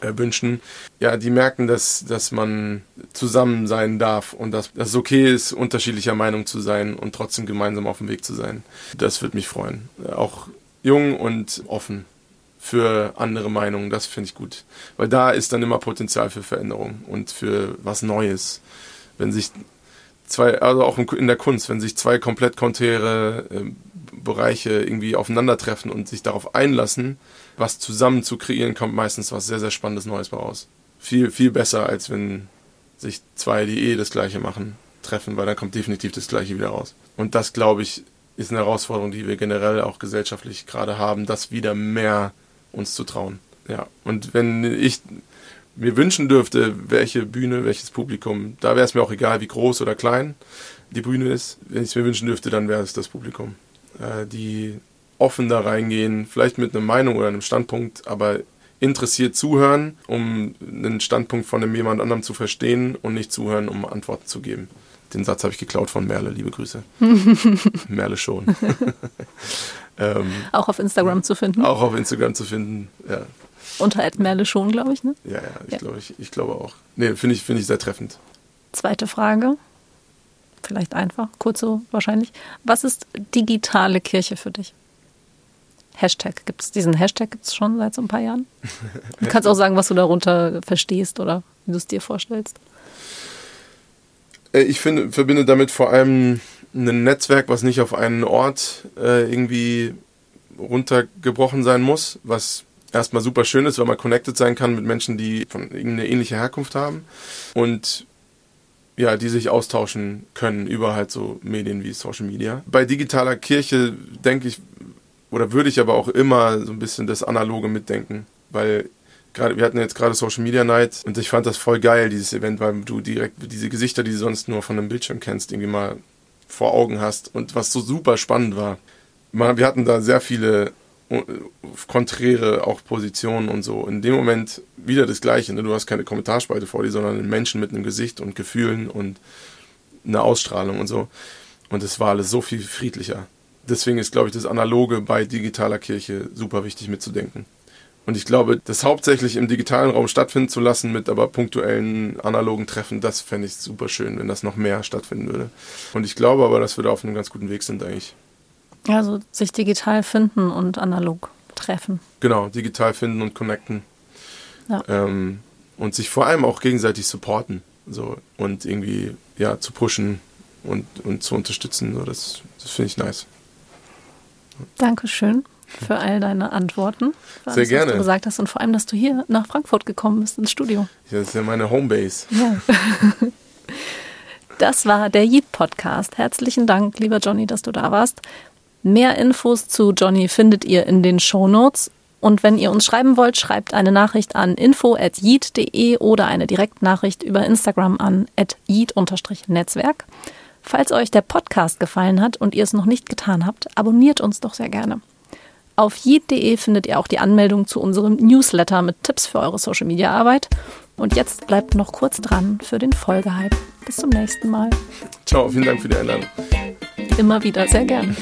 äh, wünschen. Ja, die merken, dass, dass man zusammen sein darf und dass, dass es okay ist, unterschiedlicher Meinung zu sein und trotzdem gemeinsam auf dem Weg zu sein. Das würde mich freuen. Auch jung und offen für andere Meinungen, das finde ich gut. Weil da ist dann immer Potenzial für Veränderung und für was Neues. Wenn sich zwei, also auch in der Kunst, wenn sich zwei komplett konträre äh, Bereiche irgendwie aufeinandertreffen und sich darauf einlassen, was zusammen zu kreieren, kommt meistens was sehr, sehr Spannendes Neues raus. Viel, viel besser, als wenn sich zwei, die eh das Gleiche machen, treffen, weil dann kommt definitiv das Gleiche wieder raus. Und das, glaube ich, ist eine Herausforderung, die wir generell auch gesellschaftlich gerade haben, das wieder mehr uns zu trauen. Ja, und wenn ich mir wünschen dürfte, welche Bühne, welches Publikum, da wäre es mir auch egal, wie groß oder klein die Bühne ist. Wenn ich es mir wünschen dürfte, dann wäre es das Publikum. Äh, die offen da reingehen, vielleicht mit einer Meinung oder einem Standpunkt, aber interessiert zuhören, um einen Standpunkt von jemand anderem zu verstehen und nicht zuhören, um Antworten zu geben. Den Satz habe ich geklaut von Merle, liebe Grüße. Merle schon. ähm, auch auf Instagram zu finden. Auch auf Instagram zu finden, ja. Unter Ed Merle schon, glaube ich, ne? Ja, ja, ich, ja. Glaube, ich, ich glaube auch. Nee, finde ich, find ich sehr treffend. Zweite Frage. Vielleicht einfach, kurz so wahrscheinlich. Was ist digitale Kirche für dich? Hashtag. Gibt es diesen Hashtag gibt's schon seit so ein paar Jahren? Du kannst auch sagen, was du darunter verstehst oder wie du es dir vorstellst. Äh, ich finde, verbinde damit vor allem ein Netzwerk, was nicht auf einen Ort äh, irgendwie runtergebrochen sein muss, was erstmal super schön ist, weil man connected sein kann mit Menschen, die von irgendeine ähnliche Herkunft haben. Und ja, die sich austauschen können über halt so Medien wie Social Media. Bei digitaler Kirche denke ich, oder würde ich aber auch immer so ein bisschen das Analoge mitdenken, weil gerade, wir hatten jetzt gerade Social Media Night und ich fand das voll geil, dieses Event, weil du direkt diese Gesichter, die du sonst nur von einem Bildschirm kennst, irgendwie mal vor Augen hast und was so super spannend war. Wir hatten da sehr viele konträre auch Positionen und so. In dem Moment wieder das Gleiche. Ne? Du hast keine Kommentarspalte vor dir, sondern einen Menschen mit einem Gesicht und Gefühlen und eine Ausstrahlung und so. Und es war alles so viel friedlicher. Deswegen ist, glaube ich, das Analoge bei digitaler Kirche super wichtig mitzudenken. Und ich glaube, das hauptsächlich im digitalen Raum stattfinden zu lassen, mit aber punktuellen analogen Treffen, das fände ich super schön, wenn das noch mehr stattfinden würde. Und ich glaube aber, dass wir da auf einem ganz guten Weg sind eigentlich. Also sich digital finden und analog treffen. Genau, digital finden und connecten. Ja. Ähm, und sich vor allem auch gegenseitig supporten. So, und irgendwie ja, zu pushen und, und zu unterstützen. So, das das finde ich nice. Dankeschön für all deine Antworten. Für Sehr alles, gerne. Was du gesagt hast und vor allem, dass du hier nach Frankfurt gekommen bist ins Studio. Das ist ja meine Homebase. Ja. Das war der Yeet Podcast. Herzlichen Dank, lieber Johnny, dass du da warst. Mehr Infos zu Johnny findet ihr in den Show Notes. Und wenn ihr uns schreiben wollt, schreibt eine Nachricht an info.yeet.de oder eine Direktnachricht über Instagram an yeet-netzwerk. Falls euch der Podcast gefallen hat und ihr es noch nicht getan habt, abonniert uns doch sehr gerne. Auf yeet.de findet ihr auch die Anmeldung zu unserem Newsletter mit Tipps für eure Social Media Arbeit. Und jetzt bleibt noch kurz dran für den Folgehype. Bis zum nächsten Mal. Ciao, vielen Dank für die Einladung. Immer wieder, sehr gerne.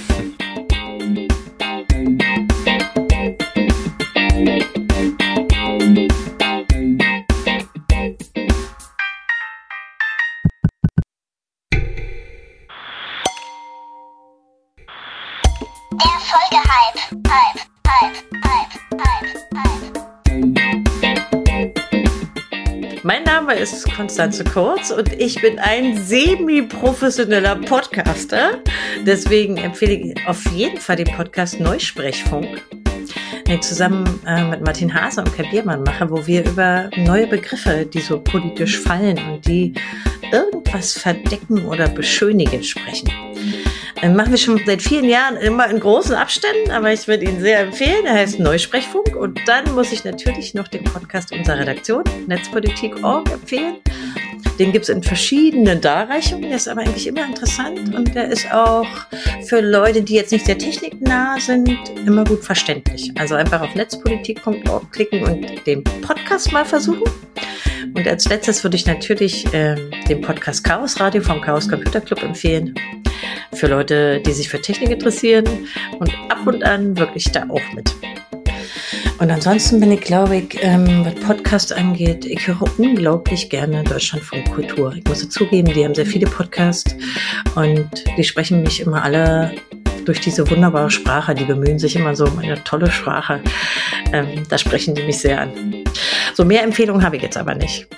Mein Name ist Konstanze Kurz und ich bin ein semi-professioneller Podcaster. Deswegen empfehle ich auf jeden Fall den Podcast Neusprechfunk, den ich zusammen äh, mit Martin Hase und Kai Biermann mache, wo wir über neue Begriffe, die so politisch fallen und die irgendwas verdecken oder beschönigen sprechen. Machen wir schon seit vielen Jahren immer in großen Abständen, aber ich würde ihn sehr empfehlen. Er heißt Neusprechfunk. Und dann muss ich natürlich noch den Podcast unserer Redaktion, Netzpolitik.org, empfehlen. Den gibt es in verschiedenen Darreichungen. Der ist aber eigentlich immer interessant und der ist auch für Leute, die jetzt nicht sehr techniknah sind, immer gut verständlich. Also einfach auf netzpolitik.org klicken und den Podcast mal versuchen. Und als letztes würde ich natürlich äh, den Podcast Chaos Radio vom Chaos Computer Club empfehlen für Leute, die sich für Technik interessieren und ab und an wirklich da auch mit. Und ansonsten bin ich, glaube ich, ähm, was Podcast angeht, ich höre unglaublich gerne Deutschlandfunk Kultur. Ich muss zugeben, die haben sehr viele Podcasts und die sprechen mich immer alle durch diese wunderbare Sprache. Die bemühen sich immer so um eine tolle Sprache. Ähm, da sprechen die mich sehr an. So mehr Empfehlungen habe ich jetzt aber nicht.